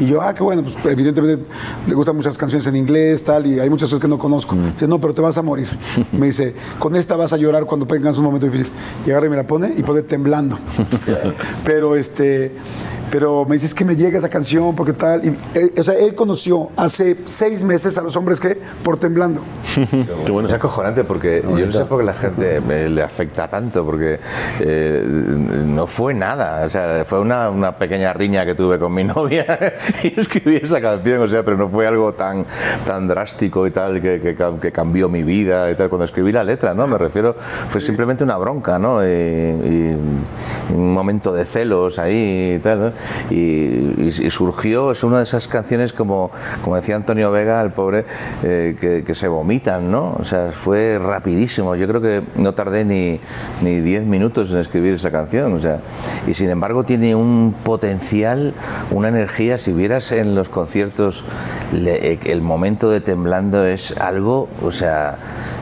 Y yo, ah, qué bueno, pues evidentemente le gustan muchas canciones en inglés, tal, y hay muchas cosas que no conozco. Dice, no, pero te vas a morir. Me dice, con esta vas a llorar cuando tengas un momento difícil. Y agarra y me la pone y pone temblando. pero este, pero me dice, es que me llega esa canción porque tal. Y, eh, o sea, él conoció hace seis meses a los hombres que por temblando. Qué bueno. Es acojonante porque yo no sé por qué la gente me- le afecta tanto, porque eh, no fue nada. O sea, fue una, una pequeña riña que tuve con mi novia y escribí esa canción, o sea, pero no fue algo tan, tan drástico y tal que, que que cambió mi vida y tal. Cuando escribí la letra, ¿no? Me refiero, fue simplemente una bronca, ¿no? Y, y un momento de celos ahí y tal, ¿no? Y, y- y surgió, es una de esas canciones como, como decía Antonio Vega, el pobre, eh, que, que se vomitan, ¿no? O sea, fue rapidísimo. Yo creo que no tardé ni ni 10 minutos en escribir esa canción, o sea, y sin embargo tiene un potencial, una energía. Si vieras en los conciertos le- eh, el momento de temblando es algo, o sea,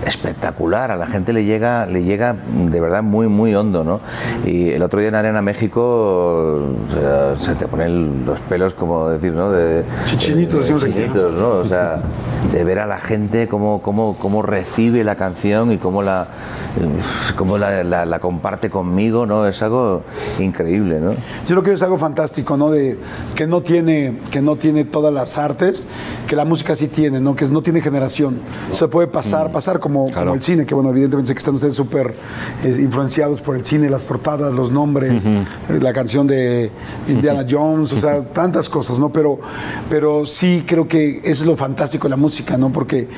espectacular. A la gente le llega, le llega de verdad muy, muy hondo, ¿no? Y el otro día en Arena México, o sea, se te ponen los pelos, como decir, ¿no? De, Chichinitos, de- aquí. chichinitos, ¿no? O sea, de ver a la gente cómo, cómo, cómo recibe la canción y cómo la, cómo la, la- la comparte conmigo, ¿no? Es algo increíble, ¿no? Yo creo que es algo fantástico, ¿no? De que no tiene, que no tiene todas las artes, que la música sí tiene, ¿no? Que no tiene generación. Se puede pasar, pasar como, como el cine, que bueno, evidentemente sé que están ustedes súper eh, influenciados por el cine, las portadas, los nombres, eh, la canción de Indiana Jones, o sea, tantas cosas, ¿no? Pero, pero sí creo que eso es lo fantástico de la música, ¿no? Porque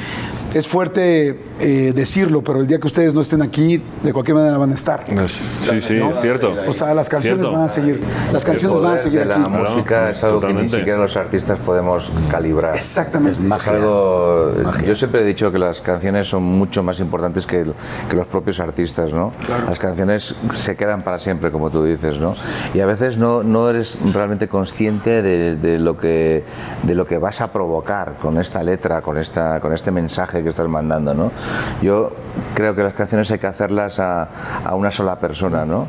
es fuerte eh, decirlo, pero el día que ustedes no estén aquí, de cualquier manera van a estar. Sí, sí, cierto. O sea, las canciones Cierto. van a seguir. Las canciones van a seguir de la aquí. música es algo que ni siquiera los artistas podemos calibrar. Exactamente. Es Es magia. algo, yo siempre he dicho que las canciones son mucho más importantes que, que los propios artistas, ¿no? Las canciones se quedan para siempre, como tú dices, ¿no? Y a veces no, no eres realmente consciente de, de lo que, de lo que vas a provocar con esta letra, con, esta, con este mensaje que estás mandando, ¿no? Yo creo que las canciones hay que hacerlas a, a una sola persona, ¿no?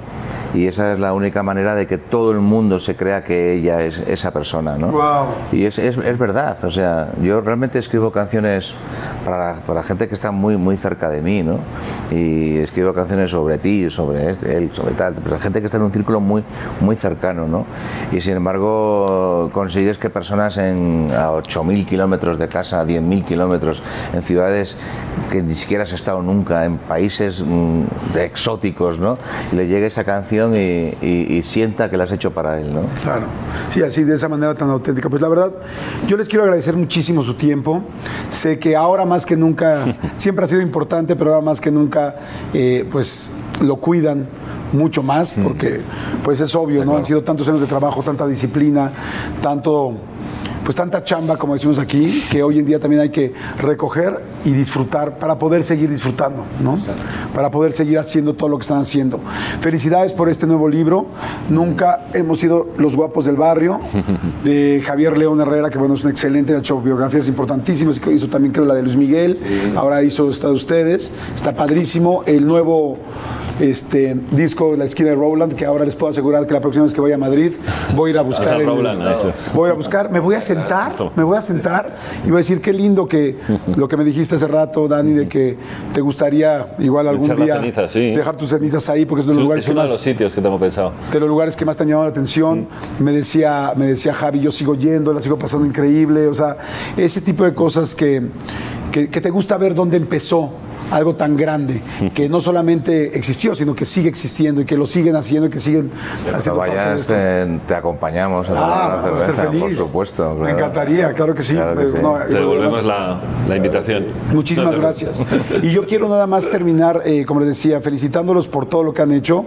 Y esa es la única manera de que todo el mundo se crea que ella es esa persona, ¿no? Guau. Y es, es, es verdad, o sea, yo realmente escribo canciones para, para gente que está muy, muy cerca de mí, ¿no? Y escribo canciones sobre ti, sobre este, él, sobre tal, pero gente que está en un círculo muy, muy cercano, ¿no? Y sin embargo, consigues que personas en, a 8.000 kilómetros de casa, a 10.000 kilómetros, en ciudades que ni siquiera has estado nunca, en países mm, de exóticos, ¿no? Y le llegue esa canción y, y- y sienta que la has hecho para él, ¿no? Claro, sí, así de esa manera tan auténtica. Pues la verdad, yo les quiero agradecer muchísimo su tiempo. Sé que ahora más que nunca, siempre ha sido importante, pero ahora más que nunca, eh, pues lo cuidan mucho más, porque pues es obvio, ¿no? Han sido tantos años de trabajo, tanta disciplina, tanto pues tanta chamba, como decimos aquí, que hoy en día también hay que recoger y disfrutar para poder seguir disfrutando, ¿no? Para poder seguir haciendo todo lo que están haciendo. Felicidades por este nuevo libro. Nunca hemos sido los guapos del barrio, de Javier León Herrera, que bueno, es un excelente, ha hecho biografías importantísimas, hizo también creo la de Luis Miguel, ahora hizo esta de ustedes, está padrísimo. El nuevo este, disco La esquina de Roland, que ahora les puedo asegurar que la próxima vez que vaya a Madrid voy a ir a buscar el- Roland, voy a buscar, me voy a sentar, me voy a sentar y voy a decir qué lindo que lo que me dijiste hace rato, Dani, de que te gustaría igual algún Echar día sí. dejar tus cenizas ahí porque es uno de los lugares Es que uno de más los sitios que tengo pensado. de los lugares que más te han llamado la atención. Me decía, me decía Javi, yo sigo yendo, la sigo pasando increíble. O sea, ese tipo de cosas que, que, que te gusta ver dónde empezó algo tan grande, que no solamente existió, sino que sigue existiendo y que lo siguen haciendo y que siguen Cuando haciendo parte de vayas esto. te, te acompañamos a tomar Ah, una voy a ser cerveza, por feliz. supuesto. Me claro. encantaría, claro que sí. Claro que sí. No, Te lo devolvemos la, la invitación. Muchísimas gracias. Y yo quiero nada más terminar, eh, como les decía, felicitándolos por todo lo que han hecho.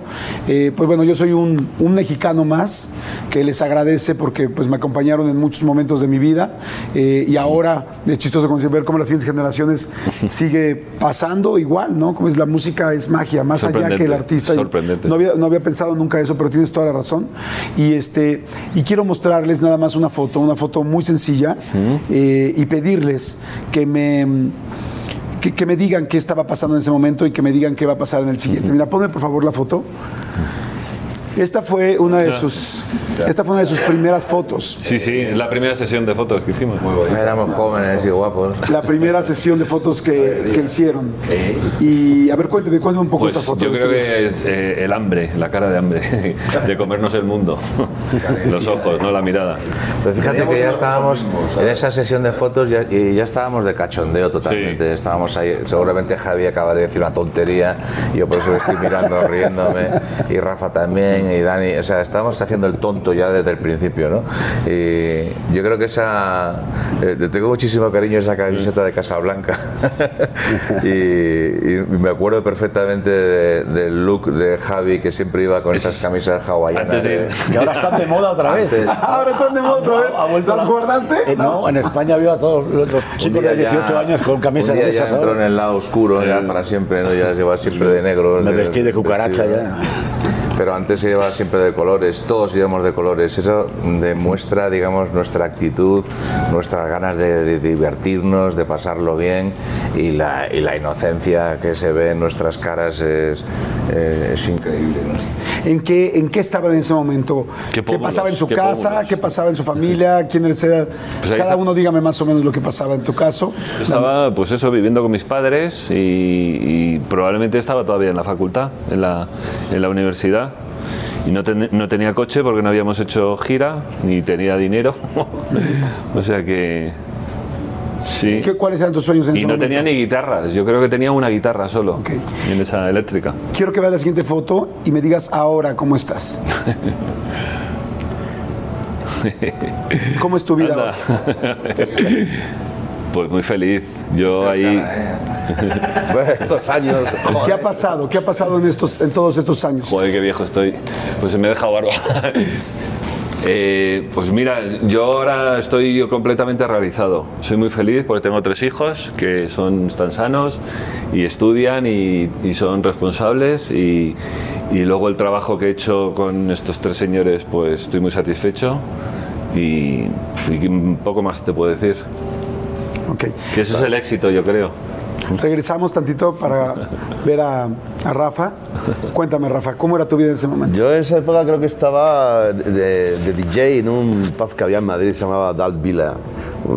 Eh, pues bueno, yo soy un, un mexicano más que les agradece porque pues me acompañaron en muchos momentos de mi vida eh, y ahora es chistoso como ver cómo las siguientes generaciones sigue pasando igual, ¿no? Como es la música es magia, más allá que el artista. Sorprendente. No había, no había pensado nunca eso, pero tienes toda la razón. Y este y quiero mostrarles nada más una foto, una foto muy sencilla eh, y pedirles que me que, que me digan qué estaba pasando en ese momento y que me digan qué va a pasar en el siguiente. Mira, ponme por favor la foto. Esta fue una de sus esta fue una de sus primeras fotos. Sí, sí, es la primera sesión de fotos que hicimos. Éramos jóvenes y guapos. La primera sesión de fotos que, que hicieron. Y a ver, cuénteme, cuénteme un poco Pues esta foto. yo creo que es eh, el hambre, la cara de hambre, de comernos el mundo. Los ojos, no la mirada. Pero fíjate que ya estábamos en esa sesión de fotos ya, y ya estábamos de cachondeo totalmente. Sí. Estábamos ahí, seguramente Javi acaba de decir una tontería y yo por eso le estoy mirando, riéndome, y Rafa también, y Dani, o sea, estábamos haciendo el tonto ya desde el principio, ¿no? Y yo creo que esa, eh, tengo muchísimo cariño a esa camiseta de Casablanca y, y me acuerdo perfectamente de- del look de Javi que siempre iba con esas camisas hawaianas. Antes de- de- Que ahora están de moda otra vez. Antes- Ahora están de moda otra vez. Ha vuelto ¿Las la- guardaste? Eh, no, en España veo a todos los, los chicos de 18 ya- años con camisas un día de ya esas entró ahora. en el lado oscuro ya para siempre, ¿no? ya lleva siempre de negro. Me de- vestí de cucaracha vestido. ya. Pero antes se llevaba siempre de colores, todos íbamos de colores. Eso demuestra, digamos, nuestra actitud, nuestras ganas de, de divertirnos, de pasarlo bien y la, y la inocencia que se ve en nuestras caras es, eh, es increíble. ¿no? ¿En qué, ¿En qué estaban en ese momento? Qué ¿Qué pasaba en su qué casa? pómulos. ¿Qué pasaba en su familia? ¿Quiénes eran? Pues Cada está. uno dígame más o menos lo que pasaba en tu caso. Estaba, pues eso, viviendo con mis padres y, y probablemente estaba todavía en la facultad, en la, en la universidad. Y no, ten- no tenía coche porque no habíamos hecho gira, ni tenía dinero. o sea que. Sí. ¿Qué, ¿Cuáles eran tus sueños en Y ese no momento? tenía ni guitarras. Yo creo que tenía una guitarra solo. Ok. En esa eléctrica. Quiero que veas la siguiente foto y me digas ahora cómo estás. ¿Cómo es tu vida? Pues muy feliz. Yo ahí. Los años. ¿Qué ha pasado? ¿Qué ha pasado en, estos, en todos estos años? Joder, qué viejo estoy. Pues se me ha dejado barba. Eh, pues mira, yo ahora estoy completamente realizado. Soy muy feliz porque tengo tres hijos que son, están sanos y estudian y, y son responsables y, y luego el trabajo que he hecho con estos tres señores pues estoy muy satisfecho y, y un poco más te puedo decir. Ok. Que eso es el éxito, yo creo. Regresamos tantito para ver a, a Rafa. Cuéntame, Rafa, ¿cómo era tu vida en ese momento? Yo en esa época creo que estaba de, de DJ en un pub que había en Madrid, se llamaba Dal Villa.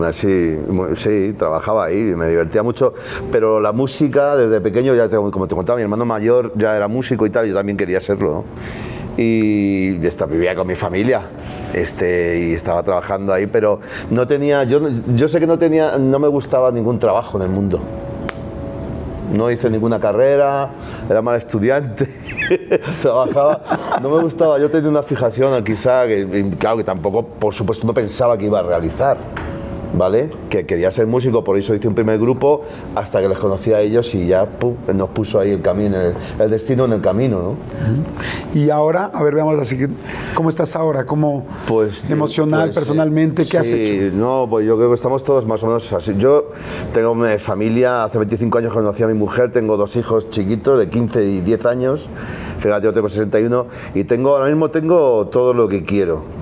Así, sí, trabajaba ahí, me divertía mucho, pero la música desde pequeño, ya te- como te contaba, mi hermano mayor ya era músico y tal, yo también quería serlo. ¿no? Y esta, vivía con mi familia este, y estaba trabajando ahí, pero no tenía, yo, yo sé que no tenía, no me gustaba ningún trabajo en el mundo. No hice ninguna carrera, era mal estudiante, trabajaba, no me gustaba, yo tenía una fijación quizá, que, claro que tampoco, por supuesto, no pensaba que iba a realizar, ¿vale? Que quería ser músico, por eso hice un primer grupo, hasta que les conocí a ellos y ya pum, nos puso ahí el camino, el, el destino en el camino, ¿no? Y ahora, a ver, veamos así, ¿cómo estás ahora? ¿Cómo Pues emocional, pues, personalmente, qué has sí, hecho? No, pues yo creo que estamos todos más o menos así. Yo tengo mi familia, hace 25 años conocí a mi mujer, tengo dos hijos chiquitos de 15 y 10 años. Fíjate, yo tengo 61 y tengo ahora mismo tengo todo lo que quiero.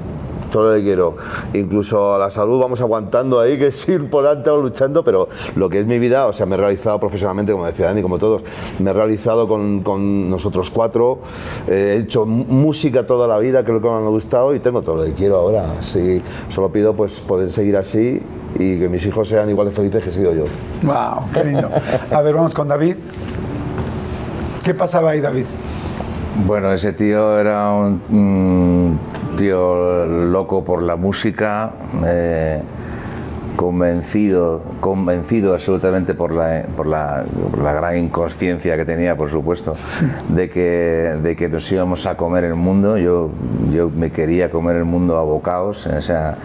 Todo lo que quiero. Incluso a la salud vamos aguantando ahí, que es importante, luchando, pero lo que es mi vida, o sea, me he realizado profesionalmente, como decía Dani, como todos, me he realizado con, con nosotros cuatro, eh, he hecho música toda la vida, lo que me ha gustado, y tengo todo lo que quiero ahora. Sí, solo pido pues poder seguir así y que mis hijos sean igual de felices que he sido yo. Wow, qué lindo. A ver, vamos con David. ¿Qué pasaba ahí, David? Bueno, ese tío era un, un tío loco por la música, eh, convencido, convencido absolutamente por la, por la, por la gran inconsciencia que tenía, por supuesto, de que, de que nos íbamos a comer el mundo. Yo, yo me quería comer el mundo a bocados, o sea,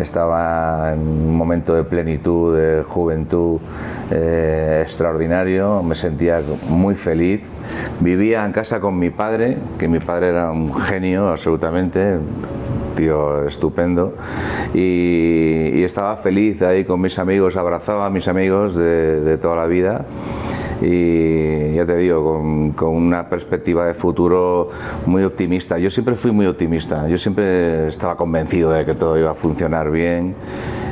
estaba en un momento de plenitud, de juventud eh, extraordinario, me sentía muy feliz. Vivía en casa con mi padre, que mi padre era un genio absolutamente, tío estupendo. Y, y estaba feliz ahí con mis amigos, abrazaba a mis amigos de, de toda la vida. Y ya te digo, con, con una perspectiva de futuro muy optimista. Yo siempre fui muy optimista, yo siempre estaba convencido de que todo iba a funcionar bien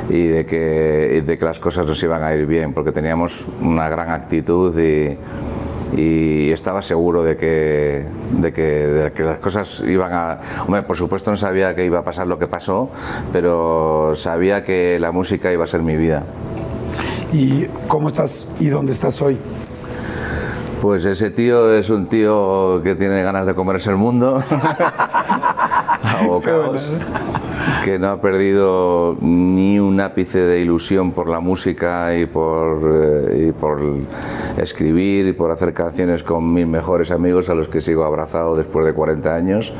y de que, de que las cosas nos iban a ir bien, porque teníamos una gran actitud y, y estaba seguro de que, de que, de que las cosas iban a... Hombre, por supuesto no sabía que iba a pasar lo que pasó, pero sabía que la música iba a ser mi vida. ¿Y cómo estás y dónde estás hoy? Pues ese tío es un tío que tiene ganas de comerse el mundo, a bocados, que no ha perdido ni un ápice de ilusión por la música y por, eh, y por escribir y por hacer canciones con mis mejores amigos a los que sigo abrazado después de 40 años.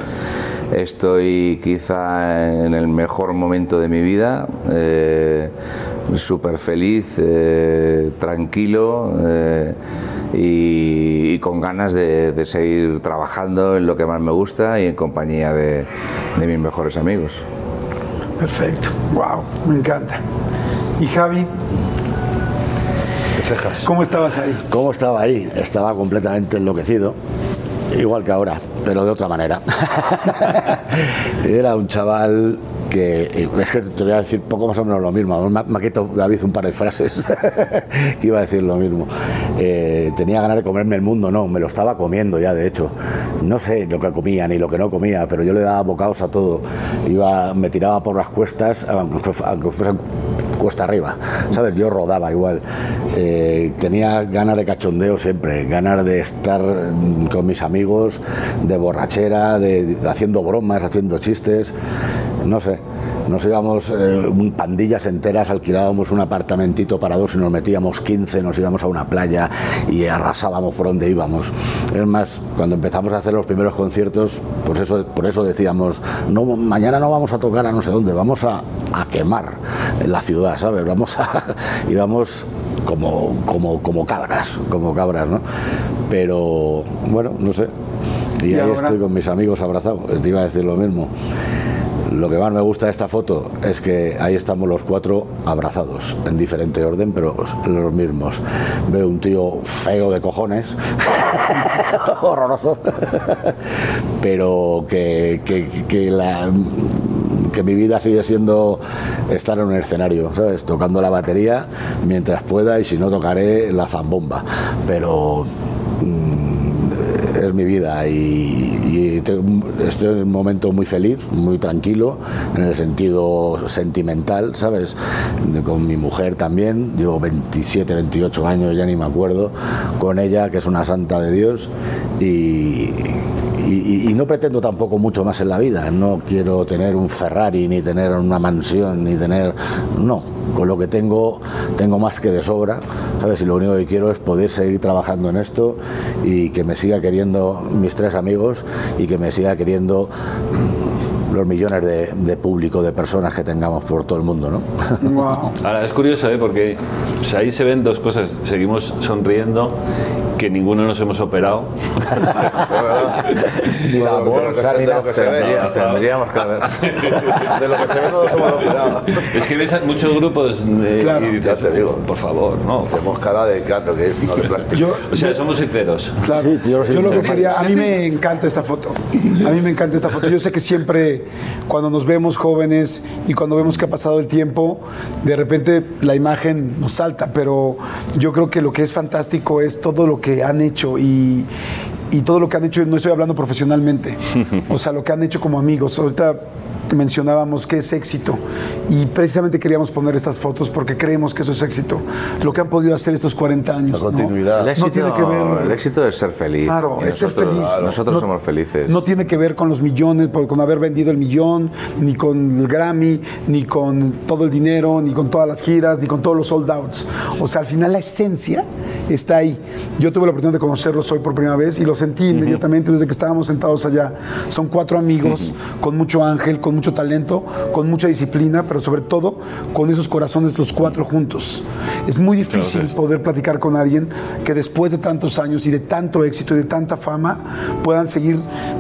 Estoy quizá en el mejor momento de mi vida, eh, súper feliz, eh, tranquilo eh, y, con ganas de, de seguir trabajando en lo que más me gusta y en compañía de mis mejores amigos. Perfecto. Wow, me encanta. ¿Y Javi? ¿Cómo estabas ahí? ¿Cómo estaba ahí? Estaba completamente enloquecido, igual que ahora, pero de otra manera. Era un chaval que, es que te voy a decir poco más o menos lo mismo, me ha- quitado David un par de frases que iba a decir lo mismo. Eh, tenía ganas de comerme el mundo, no, me lo estaba comiendo ya, de hecho. No sé lo que comía ni lo que no comía, pero yo le daba bocados a todo. Iba, me tiraba por las cuestas, aunque fuesen cuesta arriba, ¿sabes? Yo rodaba igual. Eh, tenía ganas de cachondeo siempre, ganas de estar mm, con mis amigos, de borrachera, de, de haciendo bromas, haciendo chistes, no sé. Nos íbamos, eh, pandillas enteras, alquilábamos un apartamentito para dos y nos metíamos 15, nos íbamos a una playa y arrasábamos por donde íbamos. Es más, cuando empezamos a hacer los primeros conciertos, pues eso, por eso decíamos, no, mañana no vamos a tocar a no sé dónde, vamos a, a quemar la ciudad, ¿sabes? Vamos a, íbamos como, como, como cabras, como cabras, ¿no? Pero, bueno, no sé. Y, ¿Y ahí ahora? estoy con mis amigos abrazados. Te iba a decir lo mismo. Lo que más me gusta de esta foto es que ahí estamos los cuatro abrazados, en diferente orden, pero los mismos. Veo un tío feo de cojones, horroroso, pero que, que- que la- que mi vida sigue siendo estar en un escenario, ¿sabes? Tocando la batería mientras pueda y si no tocaré la zambomba. Pero mm, es mi vida y, y estoy en un momento muy feliz, muy tranquilo, en el sentido sentimental, ¿sabes? Con mi mujer también, llevo 27, 28 años, ya ni me acuerdo, con ella, que es una santa de Dios, y, y- y no pretendo tampoco mucho más en la vida. No quiero tener un Ferrari, ni tener una mansión, ni tener. No, con lo que tengo, tengo más que de sobra. ¿Sabes? Y lo único que quiero es poder seguir trabajando en esto y que me siga queriendo mis tres amigos y que me siga queriendo mm, los millones de, de público, de personas que tengamos por todo el mundo, ¿no? Wow. Ahora, es curioso, ¿eh? porque o sea, ahí se ven dos cosas. Seguimos sonriendo, que ninguno nos hemos operado. Ni la de lo que bolsa, se- ni de lo que se ve, Tendría- tendríamos que ver. De lo que se ve no nos hemos operado. es que ves a muchos grupos eh, Claro. y dices, Ya te digo. por favor, no. Tenemos cara de claro que es, no de plástico. Yo, O sea, somos sinceros. Claro. Sí, tío, sí, yo lo que quería, a mí me encanta esta foto. A mí me encanta esta foto. Yo sé que siempre cuando nos vemos jóvenes y cuando vemos que ha pasado el tiempo, de repente la imagen nos salta, pero yo creo que lo que es fantástico es todo lo que han hecho y, y todo lo que han hecho, no estoy hablando profesionalmente, o sea, lo que han hecho como amigos. Ahorita mencionábamos que es éxito y precisamente queríamos poner estas fotos porque creemos que eso es éxito. Lo que han podido hacer estos 40 años. La ¿no? continuidad. El éxito, No tiene que ver- el éxito es ser feliz. Claro, Y es ser nosotros, feliz. Nosotros No- somos felices. No tiene que ver con los millones, con haber vendido el millón, ni con el Grammy, ni con todo el dinero, ni con todas las giras, ni con todos los sold outs. O sea, al final la esencia está ahí. Yo tuve la oportunidad de conocerlos hoy por primera vez y lo sentí inmediatamente desde que estábamos sentados allá. Son cuatro amigos con mucho ángel, con mucho talento, con mucha disciplina, pero sobre todo con esos corazones los cuatro juntos. Es muy difícil poder platicar con alguien que después de tantos años y de tanto éxito y de tanta fama puedan seguir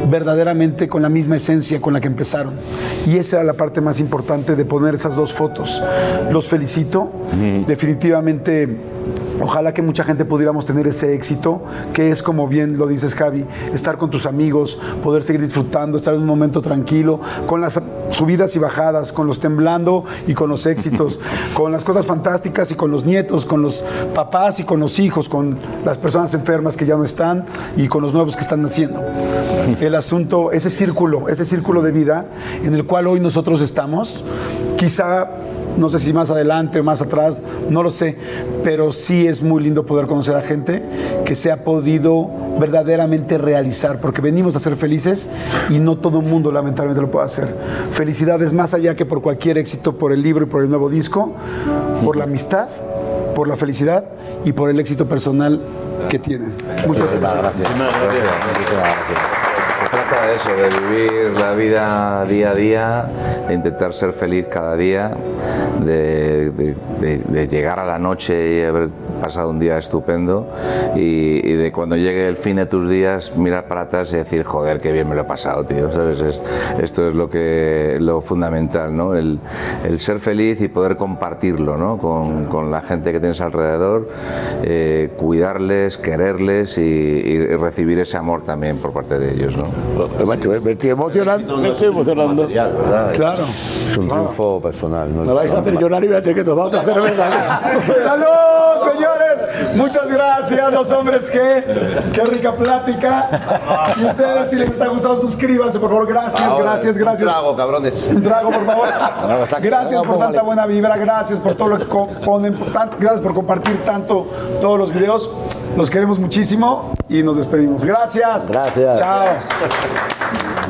verdaderamente con la misma esencia con la que empezaron. Y esa era la parte más importante de poner esas dos fotos. Los felicito. Definitivamente, ojalá que mucha gente pudiéramos tener ese éxito, que es como bien lo dices Javi, estar con tus amigos, poder seguir disfrutando, estar en un momento tranquilo, con las subidas y bajadas, con los temblando y con los éxitos, con las cosas fantásticas y con los nietos, con los papás y con los hijos, con las personas enfermas que ya no están y con los nuevos que están naciendo. El asunto, ese círculo, ese círculo de vida en el cual hoy nosotros estamos, quizá no sé si más adelante o más atrás, no lo sé, pero sí es muy lindo poder conocer a gente que se ha podido verdaderamente realizar, porque venimos a ser felices y no todo el mundo lamentablemente lo puede hacer. Felicidades más allá que por cualquier éxito, por el libro y por el nuevo disco, por la amistad, por la felicidad y por el éxito personal que tienen. Muchas gracias. gracias. Muchísimas gracias. Eso, de vivir la vida día a día, de intentar ser feliz cada día, de, llegar a la noche y haber pasado un día estupendo y, de cuando llegue el fin de tus días mirar para atrás y decir, joder, qué bien me lo he pasado, tío, ¿sabes? Es- esto es lo, que, lo fundamental, ¿no? El, ser feliz y poder compartirlo, ¿no? Con, con la gente que tienes alrededor, eh, cuidarles, quererles y, y recibir ese amor también por parte de ellos, ¿no? Macho, me estoy emocionando, me estoy emocionando. Claro. Es un triunfo personal. ¿no? Me vais a hacer llorar y voy a tener que tomar otra cerveza. ¡Salud, señores! Muchas gracias, los hombres que. ¡Qué rica plática! Y ustedes, si les está gustando, suscríbanse, por favor. Gracias, Ahora, gracias, un gracias. trago, cabrones. Un trago, por favor. Gracias por tanta buena vibra, gracias por todo lo que ponen, gracias por compartir tanto todos los videos. Los queremos muchísimo y nos despedimos. Gracias. Gracias. Chao.